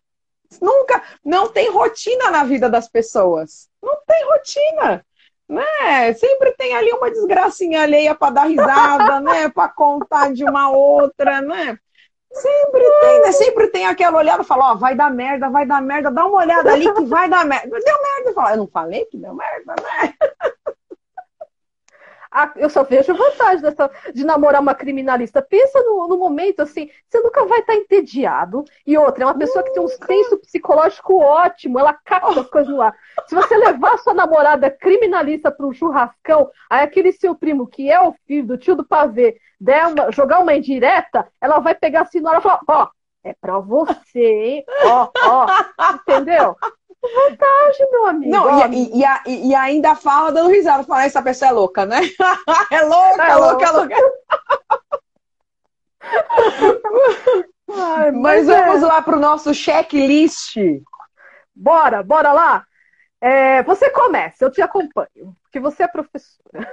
Nunca, não tem rotina na vida das pessoas. Não tem rotina, né? Sempre tem ali uma desgracinha alheia para dar risada, né? Para contar de uma outra, né? Sempre tem, né? Sempre tem aquela olhada e fala, ó, vai dar merda, vai dar merda, dá uma olhada ali que vai dar merda. Deu merda, fala, eu não falei que deu merda, né? *laughs* eu só vejo vantagem dessa, de namorar uma criminalista. Pensa no, no, momento assim, você nunca vai estar entediado. E outra, é uma pessoa que tem um senso psicológico ótimo, ela capta as coisas no ar. Se você levar sua namorada criminalista para um churrascão, aí aquele seu primo, que é o filho do tio do pavê, der uma, jogar uma indireta, ela vai pegar assim na hora e falar, ó, é pra você? Ó, ó, entendeu? Vantagem, meu amigo. Não, e, e, e, e, ainda fala dando risada, fala, essa pessoa é louca, né? *laughs* é louca, é louca, louca. Ai, mas, mas é. vamos lá para o nosso checklist. Bora, bora lá. É, você começa, eu te acompanho, porque você é professora.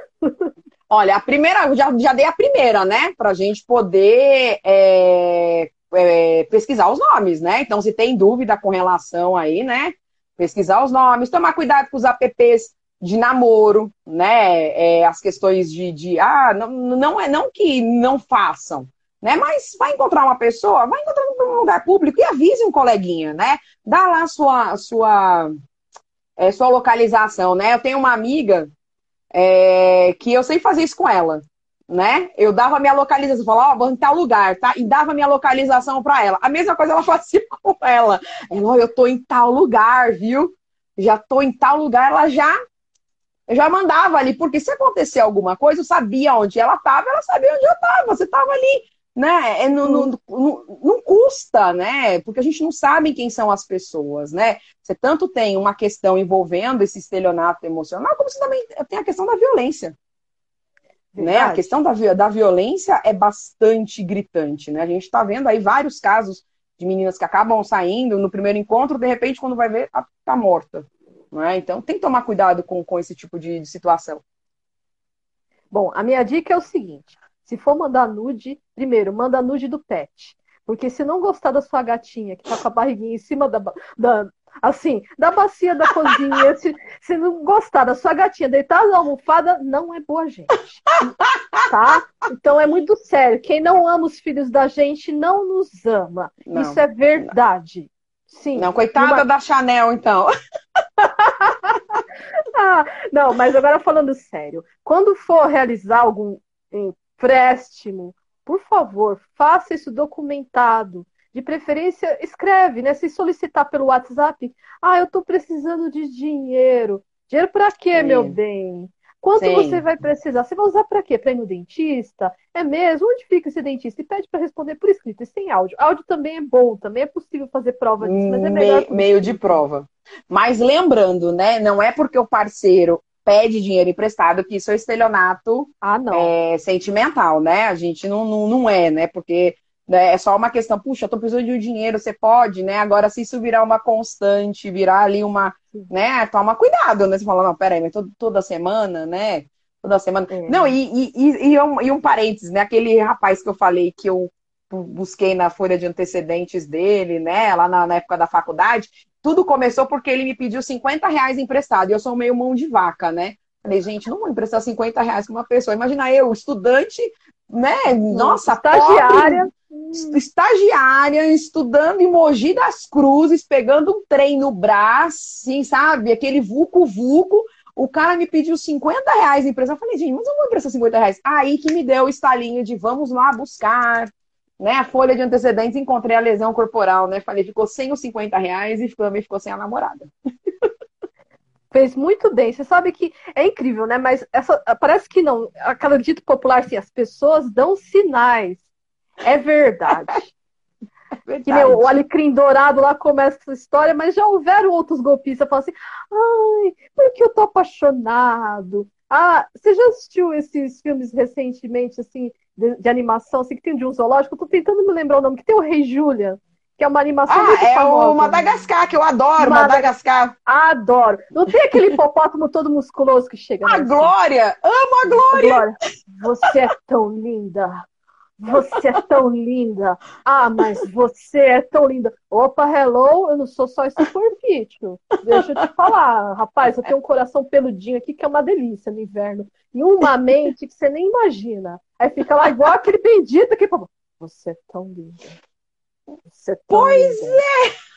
Olha, a primeira, já, já dei a primeira, né? Para a gente poder é, é, pesquisar os nomes, né? Então, se tem dúvida com relação aí, né? pesquisar os nomes, tomar cuidado com os apps de namoro, né? É, as questões de, de ah, não, não é não que não façam, né? Mas vai encontrar uma pessoa, vai encontrar um lugar público e avise um coleguinha, né? Dá lá sua sua é, sua localização, né? Eu tenho uma amiga é, que eu sei fazer isso com ela né? Eu dava minha localização, falava, ó, oh, vou em tal lugar, tá? E dava minha localização para ela. A mesma coisa ela *laughs* fazia com ela. Ela, ó, eu tô em tal lugar, viu? Já tô em tal lugar, ela já eu já mandava ali, porque se acontecer alguma coisa, eu sabia onde ela estava, ela sabia onde eu estava, você estava ali, né? É, não, não, não, não, custa, né? Porque a gente não sabe quem são as pessoas, né? Você tanto tem uma questão envolvendo esse estelionato emocional, como você também tem a questão da violência. Né? A questão da, da violência é bastante gritante. Né? A gente está vendo aí vários casos de meninas que acabam saindo no primeiro encontro, de repente, quando vai ver, está tá morta. Né? Então tem que tomar cuidado com, com esse tipo de, de situação. Bom, a minha dica é o seguinte: se for mandar nude, primeiro, manda nude do pet. Porque se não gostar da sua gatinha, que tá com a barriguinha em cima da, da, Assim, da bacia da cozinha, *laughs* se, se não gostar da sua gatinha deitada na almofada, não é boa gente. *laughs* Tá? Então é muito sério. Quem não ama os filhos da gente não nos ama. Não, Isso é verdade. Sim. Não, coitada uma... da Chanel, então. *laughs* ah, não, mas agora falando sério. Quando for realizar algum empréstimo, por favor, faça isso documentado de preferência, escreve, né? Se solicitar pelo WhatsApp, ah, eu estou precisando de dinheiro. Dinheiro para quê, meu bem? Quanto Sim. você vai precisar? Você vai usar para quê? Para ir no dentista? É mesmo? Onde fica esse dentista? E pede para responder por escrito, e sem áudio. Áudio também é bom, também é possível fazer prova disso, mas é melhor. Me, meio de prova. Mas lembrando, né? Não é porque o parceiro pede dinheiro emprestado que isso é estelionato ah, não. É, sentimental, né? A gente não, não, não é, né? Porque né, é só uma questão, puxa, eu tô precisando de um dinheiro, você pode, né? Agora, se isso virar uma constante, virar ali uma, né? Toma cuidado, né? Você fala, não, peraí, mas toda, toda semana, né? Toda semana. É. Não, e, e, e, um, e um parênteses, né? Aquele rapaz que eu falei que eu busquei na folha de antecedentes dele, né? Lá na, na época da faculdade, tudo começou porque ele me pediu 50 reais emprestado. E eu sou meio mão de vaca, né? Falei, gente, não vou emprestar 50 reais para uma pessoa. Imagina eu, estudante, né? Nossa, estagiária. Pobre, estagiária, estudando em Mogi das Cruzes, pegando um trem no braço, assim, sabe? Aquele vucu-vucu. O cara me pediu 50 reais empresa. Eu falei, gente, mas eu vou emprestar 50 reais. Aí que me deu o estalinho de vamos lá buscar né, a folha de antecedentes, encontrei a lesão corporal, né? Falei, ficou sem os 50 reais e também ficou sem a namorada. *laughs* Fez muito bem. Você sabe que é incrível, né? Mas essa, parece que não. Aquela dito popular assim, as pessoas dão sinais. É verdade. *laughs* É verdade. Que o alecrim dourado lá começa essa história, mas já houveram outros golpistas falando assim, ai, porque eu tô apaixonado. Ah, você já assistiu esses filmes recentemente, assim, de, de, animação, assim, que tem de um zoológico, eu tô tentando me lembrar o nome, que tem o Rei Julian, que é uma animação ah, muito é famosa. o Madagascar, que eu adoro, Madagascar. Adoro. Não tem aquele hipopótamo todo musculoso que chega. A Glória! Amo a Glória! Glória! Você é tão linda! Você é tão linda. Ah, mas você é tão linda. Opa, hello, eu não sou só esse corpício. Deixa eu te falar, rapaz, eu tenho um coração peludinho aqui que é uma delícia no inverno. E uma mente que você nem imagina. Aí fica lá igual aquele bendito que você é tão linda. Você é tão pois linda. é!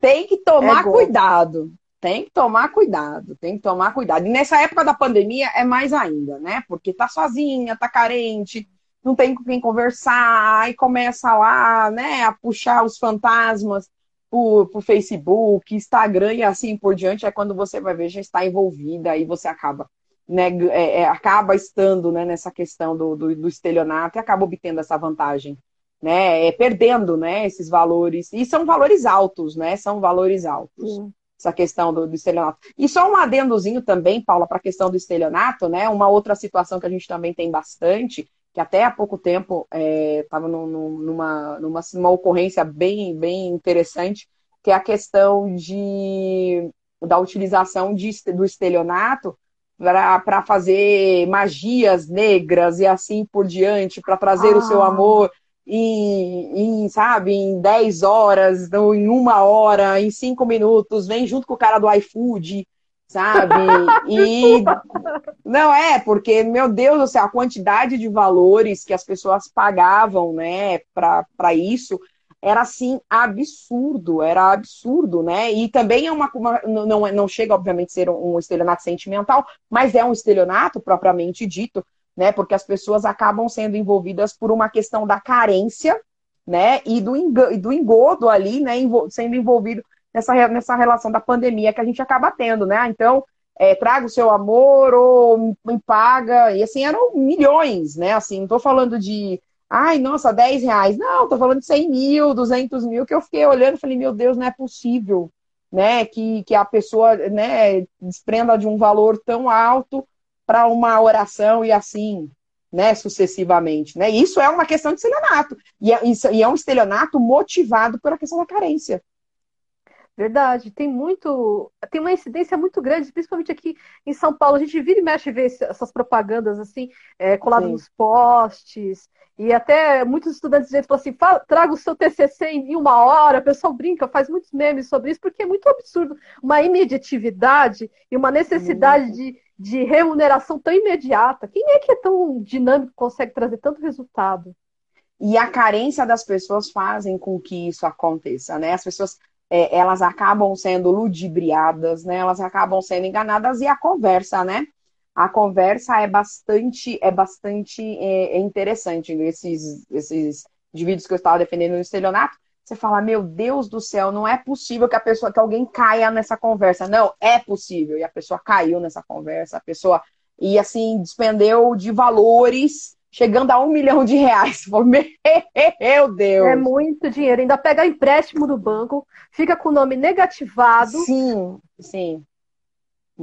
tem que tomar é cuidado. Tem que tomar cuidado, tem que tomar cuidado. E nessa época da pandemia é mais ainda, né? Porque tá sozinha, tá carente, não tem com quem conversar, e começa lá, né, a puxar os fantasmas por, por Facebook, Instagram e assim por diante. É quando você vai ver, já está envolvida, e você acaba né, é, é, acaba estando né, nessa questão do, do, do, estelionato e acaba obtendo essa vantagem, né, é, perdendo né, esses valores, e são valores altos, né, são valores altos. Sim. Essa questão do, do, estelionato. E só um adendozinho também, Paula, para a questão do estelionato, né? Uma outra situação que a gente também tem bastante, que até há pouco tempo estava é, numa, numa, numa ocorrência bem, bem interessante, que é a questão de, da utilização de, do estelionato para fazer magias negras e assim por diante, para trazer ah. o seu ah. amor em, em, sabe, em 10 horas, em uma hora, em 5 minutos, vem junto com o cara do iFood, sabe? E não é, porque, meu Deus do céu, a quantidade de valores que as pessoas pagavam, né, para isso era assim absurdo, era absurdo, né? E também é uma, uma não, não chega obviamente a ser um, estelionato sentimental, mas é um estelionato propriamente dito, né? Porque as pessoas acabam sendo envolvidas por uma questão da carência, né? E do, e do engodo ali, né? Sendo envolvido nessa, nessa relação da pandemia que a gente acaba tendo, né? Então, é, traga o seu amor ou me paga, e assim, eram milhões, né? Assim, não tô falando de Ai, nossa, 10 reais. Não, tô falando de 100 mil, 200 mil, que eu fiquei olhando e falei, meu Deus, não é possível, né? Que, que a pessoa, né, desprenda de um valor tão alto para uma oração e assim, né, sucessivamente, né? Isso é uma questão de estelionato. E é, e é um estelionato motivado pela questão da carência. Verdade, tem muito, tem uma incidência muito grande, principalmente aqui em São Paulo. A gente vira e mexe ver essas propagandas assim, é, coladas nos postes, e até muitos estudantes falam assim: traga o seu TCC em uma hora. O pessoal brinca, faz muitos memes sobre isso, porque é muito absurdo uma imediatividade e uma necessidade de, de remuneração tão imediata. Quem é que é tão dinâmico, consegue trazer tanto resultado? E a carência das pessoas fazem com que isso aconteça, né? As pessoas é, elas acabam sendo ludibriadas, né? Elas acabam sendo enganadas e a conversa, né? a conversa é bastante é bastante é, é interessante esses esses indivíduos que eu estava defendendo no estelionato você fala, meu Deus do céu, não é possível que a pessoa, que alguém caia nessa conversa. Não, é possível. E a pessoa caiu nessa conversa, a pessoa e assim despendeu de valores chegando a um milhão de reais. *laughs* Meu Deus! É muito dinheiro. Ainda pega empréstimo do banco, fica com o nome negativado. Sim, sim.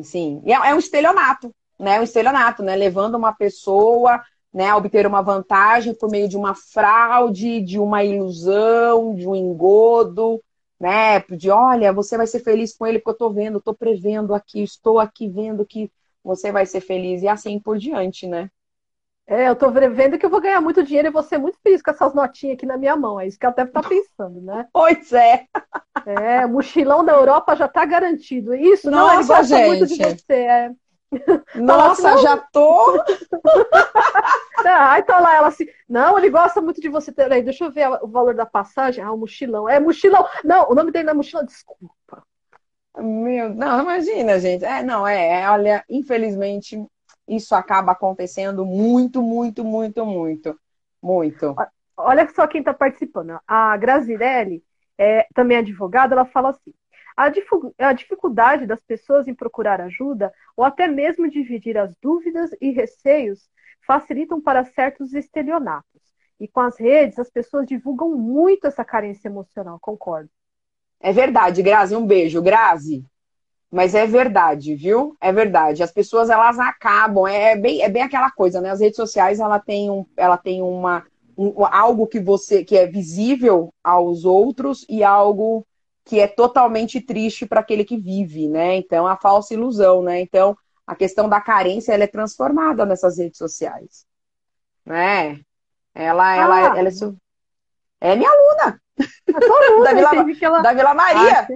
Sim. E é, é um estelionato, né? Um estelionato, né? Levando uma pessoa né, a obter uma vantagem por meio de uma fraude, de uma ilusão, de um engodo, né? De olha, você vai ser feliz com ele porque eu estou vendo, estou prevendo aqui, estou aqui vendo que você vai ser feliz e assim por diante, né? É, eu tô vendo que eu vou ganhar muito dinheiro e vou ser muito feliz com essas notinhas aqui na minha mão. É isso que ela deve estar tá pensando, né? *laughs* Pois é. É, mochilão da Europa já está garantido. Isso, Nossa, não, ele gosta gente. muito de você. É. Nossa, assim, já tô. *laughs* Aí tá lá ela assim, não, ele gosta muito de você. Peraí, deixa eu ver o valor da passagem. Ah, o mochilão. É mochilão. Não, o nome dele não é mochilão, desculpa. Meu, não, imagina, gente. É, não, é, é olha, infelizmente, isso acaba acontecendo muito, muito, muito, muito. Muito. Olha só quem está participando. A Grazirelli, é, também advogada, ela fala assim: a dificuldade das pessoas em procurar ajuda ou até mesmo dividir as dúvidas e receios facilitam para certos estelionatos. E com as redes, as pessoas divulgam muito essa carência emocional, concordo. É verdade, Grazi, um beijo. Grazi, mas é verdade, viu? É verdade. As pessoas elas acabam, é bem, é bem aquela coisa, né? As redes sociais ela tem, um, ela tem uma um, algo que você que é visível aos outros e algo que é totalmente triste para aquele que vive, né? Então a falsa ilusão, né? Então a questão da carência ela é transformada nessas redes sociais, né? Ela, ah. ela, ela é, é minha aluna. aluna *laughs* da, Vila, ela... da Vila Maria.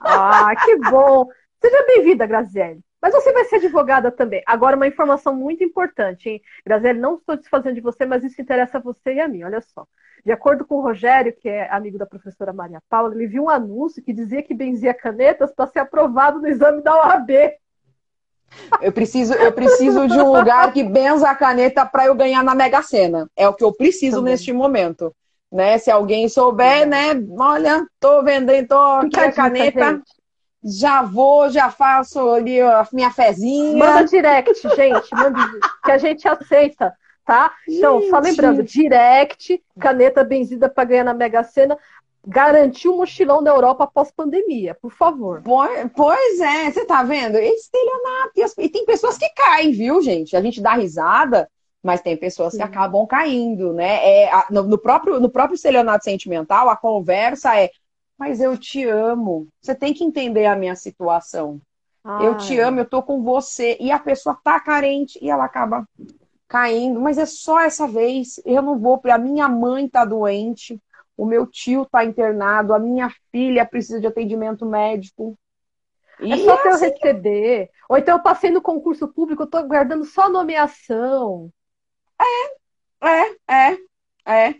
Ah, que bom. Seja bem-vinda, Graziele. Mas você vai ser advogada também. Agora, uma informação muito importante, hein? Graziele, não estou desfazendo de você, mas isso interessa a você e a mim. Olha só. De acordo com o Rogério, que é amigo da professora Maria Paula, ele viu um anúncio que dizia que benzia canetas para ser aprovado no exame da OAB. Eu preciso, eu preciso de um lugar que benza a caneta para eu ganhar na Mega Sena. É o que eu preciso também. neste momento. Né? Se alguém souber, né? Olha, tô vendendo, tô aqui a caneta. Gente já vou, já faço ali a minha fezinha. Manda direct, gente, manda, que a gente aceita, tá? Então, gente. só lembrando, direct, caneta benzida para ganhar na Mega Sena, garantir o um mochilão da Europa após pandemia, por favor. Pois é, você tá vendo? Estelionato. E tem pessoas que caem, viu, gente? A gente dá risada, mas tem pessoas Sim. que acabam caindo, né? É, no, no, próprio, no próprio estelionato sentimental, a conversa é mas eu te amo. Você tem que entender a minha situação. Ai. Eu te amo, eu tô com você. E a pessoa tá carente e ela acaba caindo. Mas é só essa vez. Eu não vou. A minha mãe tá doente. O meu tio tá internado. A minha filha precisa de atendimento médico. É só que eu assim receber. Ou então eu passei no concurso público, eu tô guardando só nomeação. É, é, é, é.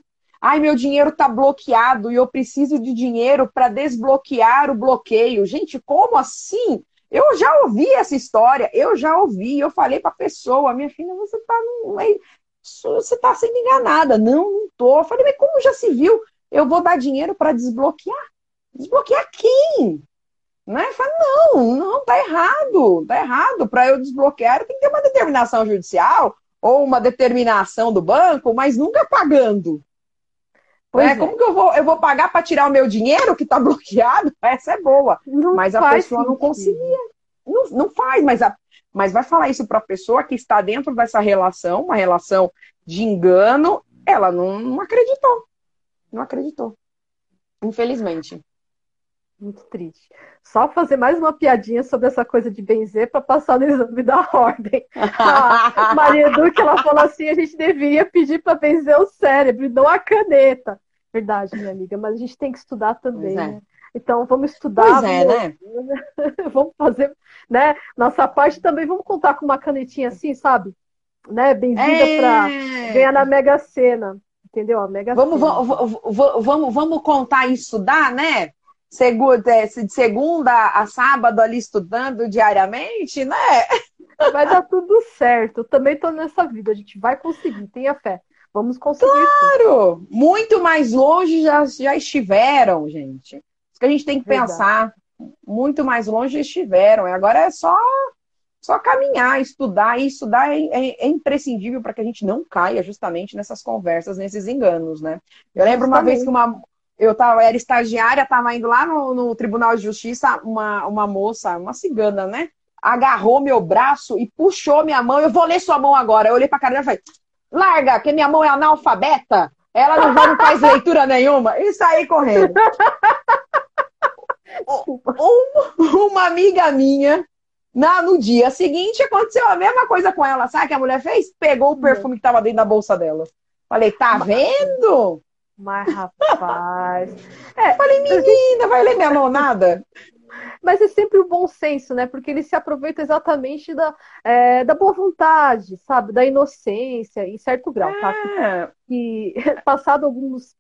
Ai, meu dinheiro está bloqueado e eu preciso de dinheiro para desbloquear o bloqueio. Gente, como assim? Eu já ouvi essa história, eu já ouvi, eu falei para a pessoa, minha filha, você está você está sendo enganada. Não, não tô. Eu falei, mas como já se viu? Eu vou dar dinheiro para desbloquear. Desbloquear quem? Né? Falei, não, não, tá errado, tá errado. Para eu desbloquear, tem que ter uma determinação judicial ou uma determinação do banco, mas nunca pagando. É, é. Como que eu vou, eu vou pagar para tirar o meu dinheiro que está *laughs* bloqueado? Essa é boa. Não mas a pessoa sentido. não conseguia. Não, não faz, mas, a, mas vai falar isso para a pessoa que está dentro dessa relação, uma relação de engano, ela não, não acreditou. Não acreditou. Infelizmente. Muito triste. Só fazer mais uma piadinha sobre essa coisa de benzer para passar no exame da *laughs* ordem. A Maria Duque, ela falou assim: a gente devia pedir para benzer o cérebro não a caneta. Verdade, minha amiga, mas a gente tem que estudar também, é. né? Então vamos estudar. Pois é, né? *laughs* vamos fazer, né? Nossa parte também, vamos contar com uma canetinha assim, sabe? Né? Benzida é... para ganhar na Mega Sena. Entendeu? A Mega vamos, Sena. Vamos, vamos, vamos contar e estudar, né? Segunda, é, de segunda a sábado ali estudando diariamente, né? *laughs* Vai dar tudo certo. Eu também tô nessa vida, a gente vai conseguir, tenha fé. Vamos conseguir. Claro! Muito mais longe já, já estiveram, gente. Isso que a gente tem que Verdade. pensar. Muito mais longe estiveram. E agora é só só caminhar, estudar, e estudar é, é, é imprescindível para que a gente não caia justamente nessas conversas, nesses enganos, né? Eu lembro uma vez que uma, eu tava, era estagiária, estava indo lá no, no, Tribunal de Justiça, uma, uma moça, uma cigana, né? Agarrou meu braço e puxou minha mão. Eu vou ler sua mão agora. Eu olhei para a cara dela e falei: larga, que minha mão é analfabeta. Ela não, não faz leitura nenhuma. E saí correndo. *laughs* uma, uma amiga minha na, no dia seguinte aconteceu a mesma coisa com ela. Sabe o que a mulher fez? Pegou o perfume que estava dentro da bolsa dela. Falei, tá vendo? Mas, rapaz. É, falei, menina, vai ler minha mão nada? Mas é sempre o bom senso, né? Porque ele se aproveita exatamente da, é, da boa vontade, sabe? Da inocência, em certo grau, tá? é. tá? E *laughs* passado alguns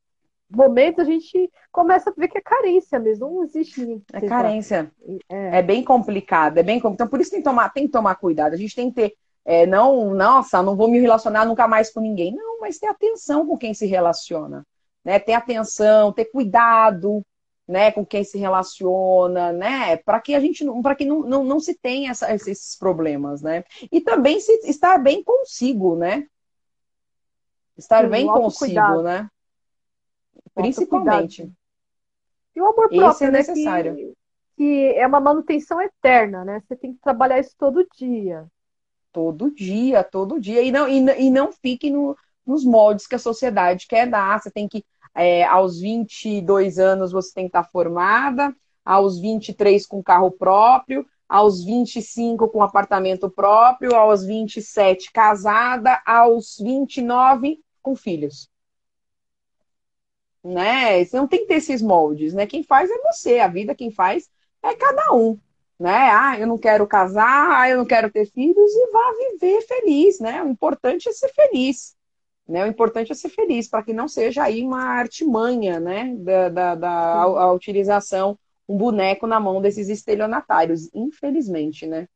momentos a gente começa a ver que é carência mesmo, não existe ninguém. É carência. É. é. bem complicado, é bem complicado. Então, por isso tem que tomar, tem que tomar cuidado. A gente tem que ter, é, não, nossa, não vou me relacionar nunca mais com ninguém. Não, mas ter atenção com quem se relaciona. Né? Ter atenção, ter cuidado, né, com quem se relaciona, né, para que a gente para que não, não, não se tenha essa, esses problemas, né, e também se, estar bem consigo, né, estar Sim, bem consigo, cuidado. né, Principalmente. E o amor próprio, é né? Necessário. Que, que é uma manutenção eterna, né? Você tem que trabalhar isso todo dia. Todo dia, todo dia. E não, e, e não fique no, nos moldes que a sociedade quer dar. Você tem que, é, aos 22 anos, você tem que estar formada, aos 23 com carro próprio, aos 25 com apartamento próprio, aos 27 casada, aos 29 com filhos né? Você não tem que ter esses moldes, né? Quem faz é você, a vida quem faz é cada um, né? Ah, eu não quero casar, ah, eu não quero ter filhos e vá viver feliz, né? O importante é ser feliz, né? O importante é ser feliz para que não seja aí uma artimanha, né? Da, da, da a, a utilização um boneco na mão desses estelionatários, infelizmente, né?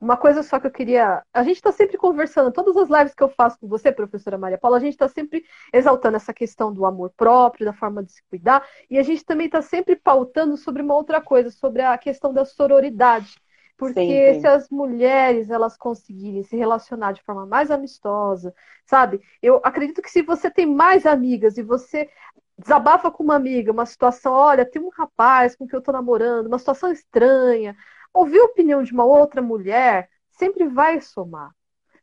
Uma coisa só que eu queria. A gente está sempre conversando, todas as lives que eu faço com você, professora Maria Paula, a gente está sempre exaltando essa questão do amor próprio, da forma de se cuidar, e a gente também está sempre pautando sobre uma outra coisa, sobre a questão da sororidade. Porque sempre. se as mulheres elas conseguirem se relacionar de forma mais amistosa, sabe? Eu acredito que se você tem mais amigas e você desabafa com uma amiga, uma situação, olha, tem um rapaz com que eu tô namorando, uma situação estranha, ouvir a opinião de uma outra mulher sempre vai somar.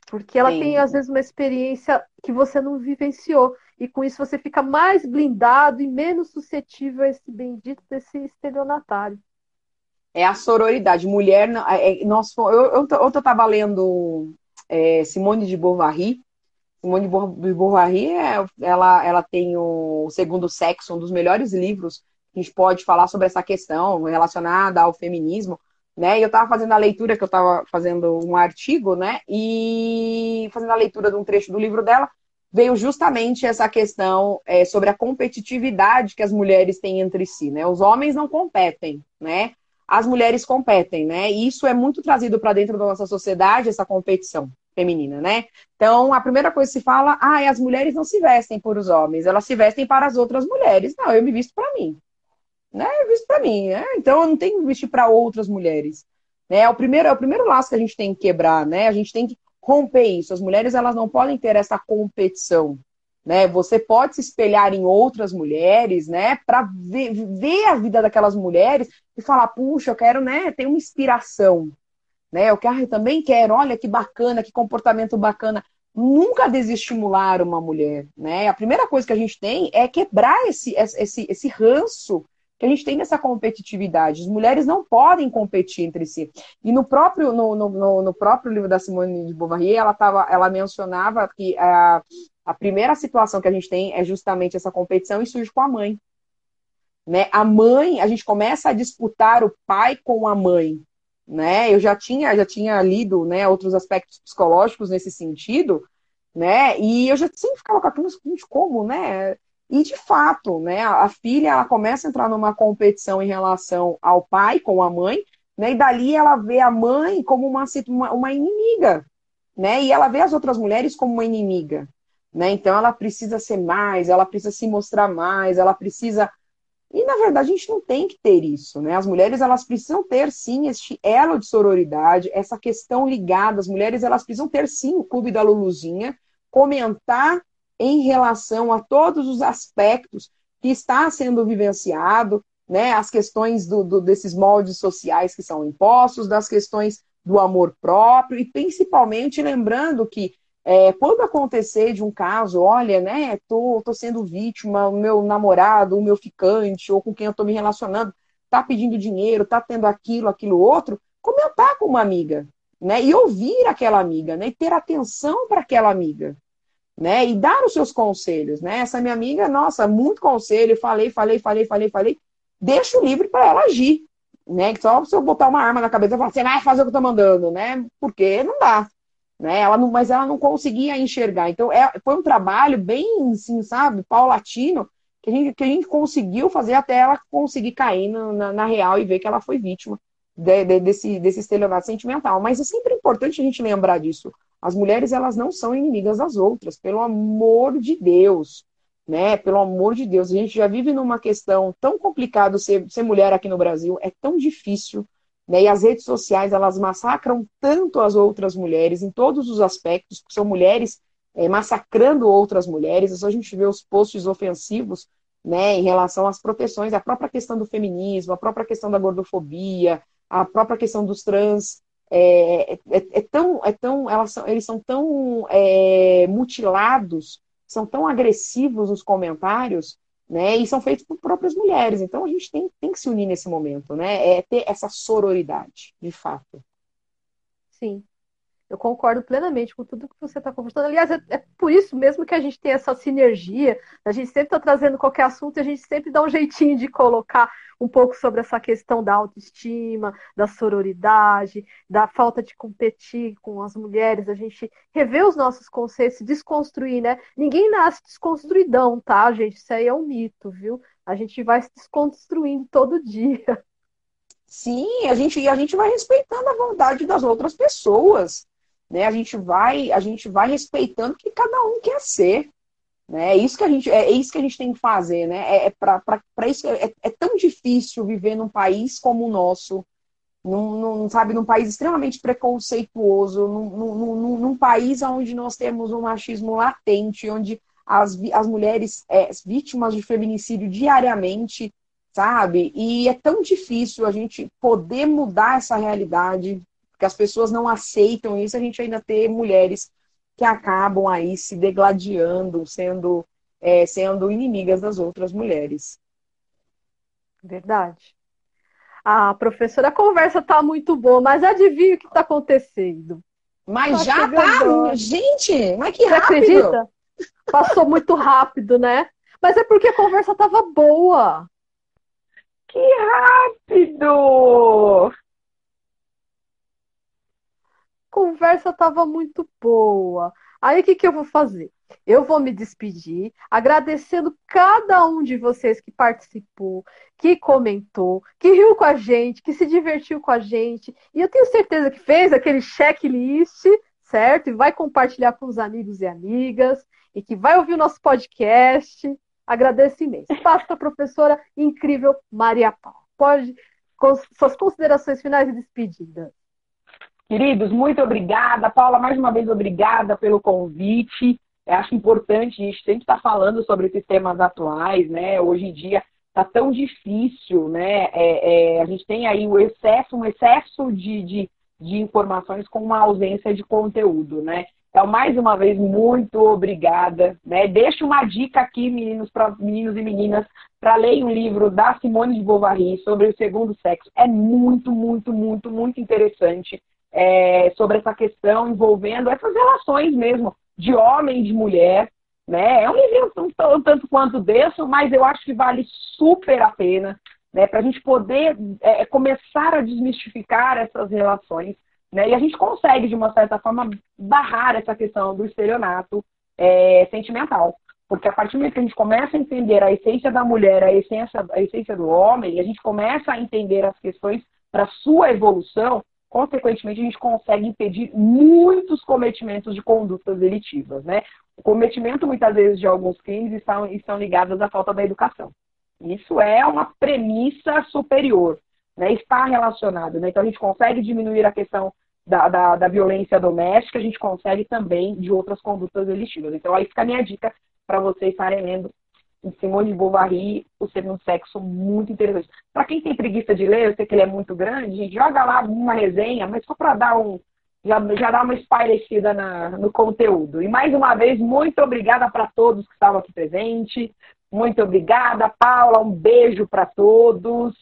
Porque ela Sim. tem, às vezes, uma experiência que você não vivenciou. E com isso você fica mais blindado e menos suscetível a esse bendito desse estelionatário. É a sororidade. Mulher. É, é, nós, eu estava lendo é, Simone de Beauvoir. Simone de Beauvoir, é, ela, ela tem o Segundo Sexo, um dos melhores livros que a gente pode falar sobre essa questão relacionada ao feminismo né? E eu estava fazendo a leitura, que eu estava fazendo um artigo, né? E fazendo a leitura de um trecho do livro dela, veio justamente essa questão é, sobre a competitividade que as mulheres têm entre si, né? Os homens não competem, né? As mulheres competem, né? E isso é muito trazido para dentro da nossa sociedade, essa competição feminina, né? Então, a primeira coisa que se fala, ah, as mulheres não se vestem por os homens, elas se vestem para as outras mulheres. Não, eu me visto para mim né? Visto para mim, né? Então eu não tenho que vestir para outras mulheres, né? É o primeiro é o primeiro laço que a gente tem que quebrar, né? A gente tem que romper isso. As mulheres elas não podem ter essa competição, né? Você pode se espelhar em outras mulheres, né? Para ver, ver a vida daquelas mulheres e falar, puxa, eu quero, né? Ter uma inspiração, né? Eu quero, eu também quero. Olha que bacana, que comportamento bacana nunca desestimular uma mulher, né? A primeira coisa que a gente tem é quebrar esse, esse, esse ranço que a gente tem nessa competitividade. As mulheres não podem competir entre si. E no próprio, no, no, no próprio livro da Simone de Beauvoir, ela, tava, ela mencionava que a, a primeira situação que a gente tem é justamente essa competição e surge com a mãe. Né? A mãe, a gente começa a disputar o pai com a mãe. Né? Eu já tinha, já tinha lido né, outros aspectos psicológicos nesse sentido, né? E eu já sempre ficava com aquilo, como, né? E de fato, né, a filha ela começa a entrar numa competição em relação ao pai com a mãe, né, e dali ela vê a mãe como uma, uma, uma inimiga, né, e ela vê as outras mulheres como uma inimiga. Né? Então ela precisa ser mais, ela precisa se mostrar mais, ela precisa e na verdade a gente não tem que ter isso, né? As mulheres elas precisam ter sim este elo de sororidade, essa questão ligada. As mulheres elas precisam ter sim o clube da Luluzinha, comentar em relação a todos os aspectos que está sendo vivenciado, né? As questões do, do, desses moldes sociais que são impostos, das questões do amor próprio e principalmente lembrando que é, quando acontecer de um caso, olha, né, tô, tô sendo vítima, o meu namorado, o meu ficante, ou com quem eu tô me relacionando, tá pedindo dinheiro, tá tendo aquilo, aquilo outro, comentar com uma amiga, né, e ouvir aquela amiga, né, e ter atenção para aquela amiga, né, e dar os seus conselhos, né, essa minha amiga, nossa, muito conselho, falei, falei, falei, falei, falei, deixo livre para ela agir, né, só se eu botar uma arma na cabeça e falar, você vai fazer o que eu tô mandando, né, porque não dá, né? Ela não, mas ela não conseguia enxergar. Então, é, foi um trabalho bem, assim, sabe, paulatino, que a gente, que a gente conseguiu fazer até ela conseguir cair na, na, na real e ver que ela foi vítima de, de, desse, desse estelionato sentimental. Mas é sempre importante a gente lembrar disso. As mulheres, elas não são inimigas das outras, pelo amor de Deus. Né? Pelo amor de Deus, a gente já vive numa questão tão complicada ser, ser mulher aqui no Brasil, é tão difícil né? E as redes sociais, elas massacram tanto as outras mulheres em todos os aspectos, porque são mulheres é, massacrando outras mulheres. É a gente vê os posts ofensivos né, em relação às proteções, a própria questão do feminismo, a própria questão da gordofobia, a própria questão dos trans. É, é, é tão, é tão, elas são, eles são tão é, mutilados, são tão agressivos nos comentários, né? E são feitos por próprias mulheres. Então a gente tem, tem que se unir nesse momento, né? É ter essa sororidade, de fato. Sim. Eu concordo plenamente com tudo que você está conversando. Aliás, é, é, por isso mesmo que a gente tem essa sinergia. A gente sempre está trazendo qualquer assunto e a gente sempre dá um jeitinho de colocar um pouco sobre essa questão da autoestima, da sororidade, da falta de competir com as mulheres. A gente rever os nossos conceitos, desconstruir, né? Ninguém nasce desconstruidão, tá, gente? Isso aí é um mito, viu? A gente vai se desconstruindo todo dia. Sim, a gente, a gente vai respeitando a vontade das outras pessoas né? A gente vai, a gente vai respeitando o que cada um quer ser. Né? É isso que a gente, é, é isso que a gente tem que fazer, né? É, é para isso é, é, tão difícil viver num país como o nosso, num, num sabe, num país extremamente preconceituoso, num, num, num, país onde nós temos um machismo latente, onde as, as mulheres é, vítimas de feminicídio diariamente, sabe? E é tão difícil a gente poder mudar essa realidade, porque as pessoas não aceitam isso, a gente ainda tem mulheres que acabam aí se degladiando, sendo, é, sendo inimigas das outras mulheres. Verdade. Ah, professora, a conversa tá muito boa, mas adivinha o que está acontecendo? Mas tá já tá, gente, mas que Você rápido. acredita? Passou muito rápido, né? Mas é porque a conversa tava boa. Que rápido! Conversa estava muito boa. Aí o que, que eu vou fazer? Eu vou me despedir, agradecendo cada um de vocês que participou, que comentou, que riu com a gente, que se divertiu com a gente. E eu tenho certeza que fez aquele checklist, certo? E vai compartilhar com os amigos e amigas, e que vai ouvir o nosso podcast. Agradeço imenso. Passo para a professora incrível Maria Paula. Pode, com suas considerações finais e despedidas. Queridos, muito obrigada. Paula, mais uma vez, obrigada pelo convite. Eu acho importante a gente sempre estar falando sobre esses temas atuais, né? Hoje em dia está tão difícil, né? É, é, a gente tem aí o excesso, um excesso de, de, de informações com uma ausência de conteúdo, né? Então, mais uma vez, muito obrigada. Né? Deixo uma dica aqui, meninos, pra, meninos e meninas, para ler um livro da Simone de Bovary sobre o segundo sexo. É muito, muito, muito, muito interessante é, sobre essa questão envolvendo essas relações mesmo de homem e de mulher. Né? É um livro um, tanto quanto denso, mas eu acho que vale super a pena né? para a gente poder é, começar a desmistificar essas relações. Né? E a gente consegue, de uma certa forma, barrar essa questão do estelionato é, sentimental. Porque a partir do momento que a gente começa a entender a essência da mulher, a essência, a essência do homem, a gente começa a entender as questões para sua evolução, consequentemente, a gente consegue impedir muitos cometimentos de condutas delitivas, né? O cometimento, muitas vezes, de alguns crimes estão, estão ligados à falta da educação. Isso é uma premissa superior, né? Está relacionado, né? Então, a gente consegue diminuir a questão da, da, da, violência doméstica, a gente consegue também de outras condutas delitivas. Então, aí fica a minha dica para vocês estarem lendo em Simone de Bovary, O Segundo Sexo, muito interessante. Para quem tem preguiça de ler, eu sei que ele é muito grande, joga lá uma resenha, mas só para dar um. Já, já dá uma espairecida na, no conteúdo. E mais uma vez, muito obrigada para todos que estavam aqui presentes. Muito obrigada, Paula. Um beijo para todos.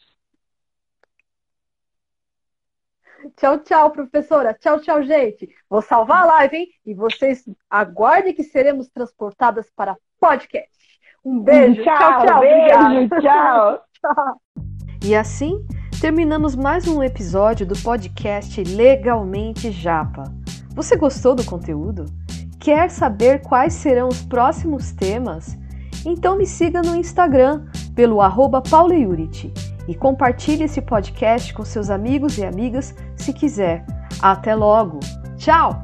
Tchau, tchau, professora. Tchau, tchau, gente. Vou salvar a live, hein? E vocês aguardem que seremos transportadas para podcast. Um beijo. Tchau, tchau. tchau beijo, tchau. *laughs* tchau. E assim, terminamos mais um episódio do podcast Legalmente Japa. Você gostou do conteúdo? Quer saber quais serão os próximos temas? Então me siga no Instagram pelo arroba e compartilhe esse podcast com seus amigos e amigas se quiser. Até logo! Tchau!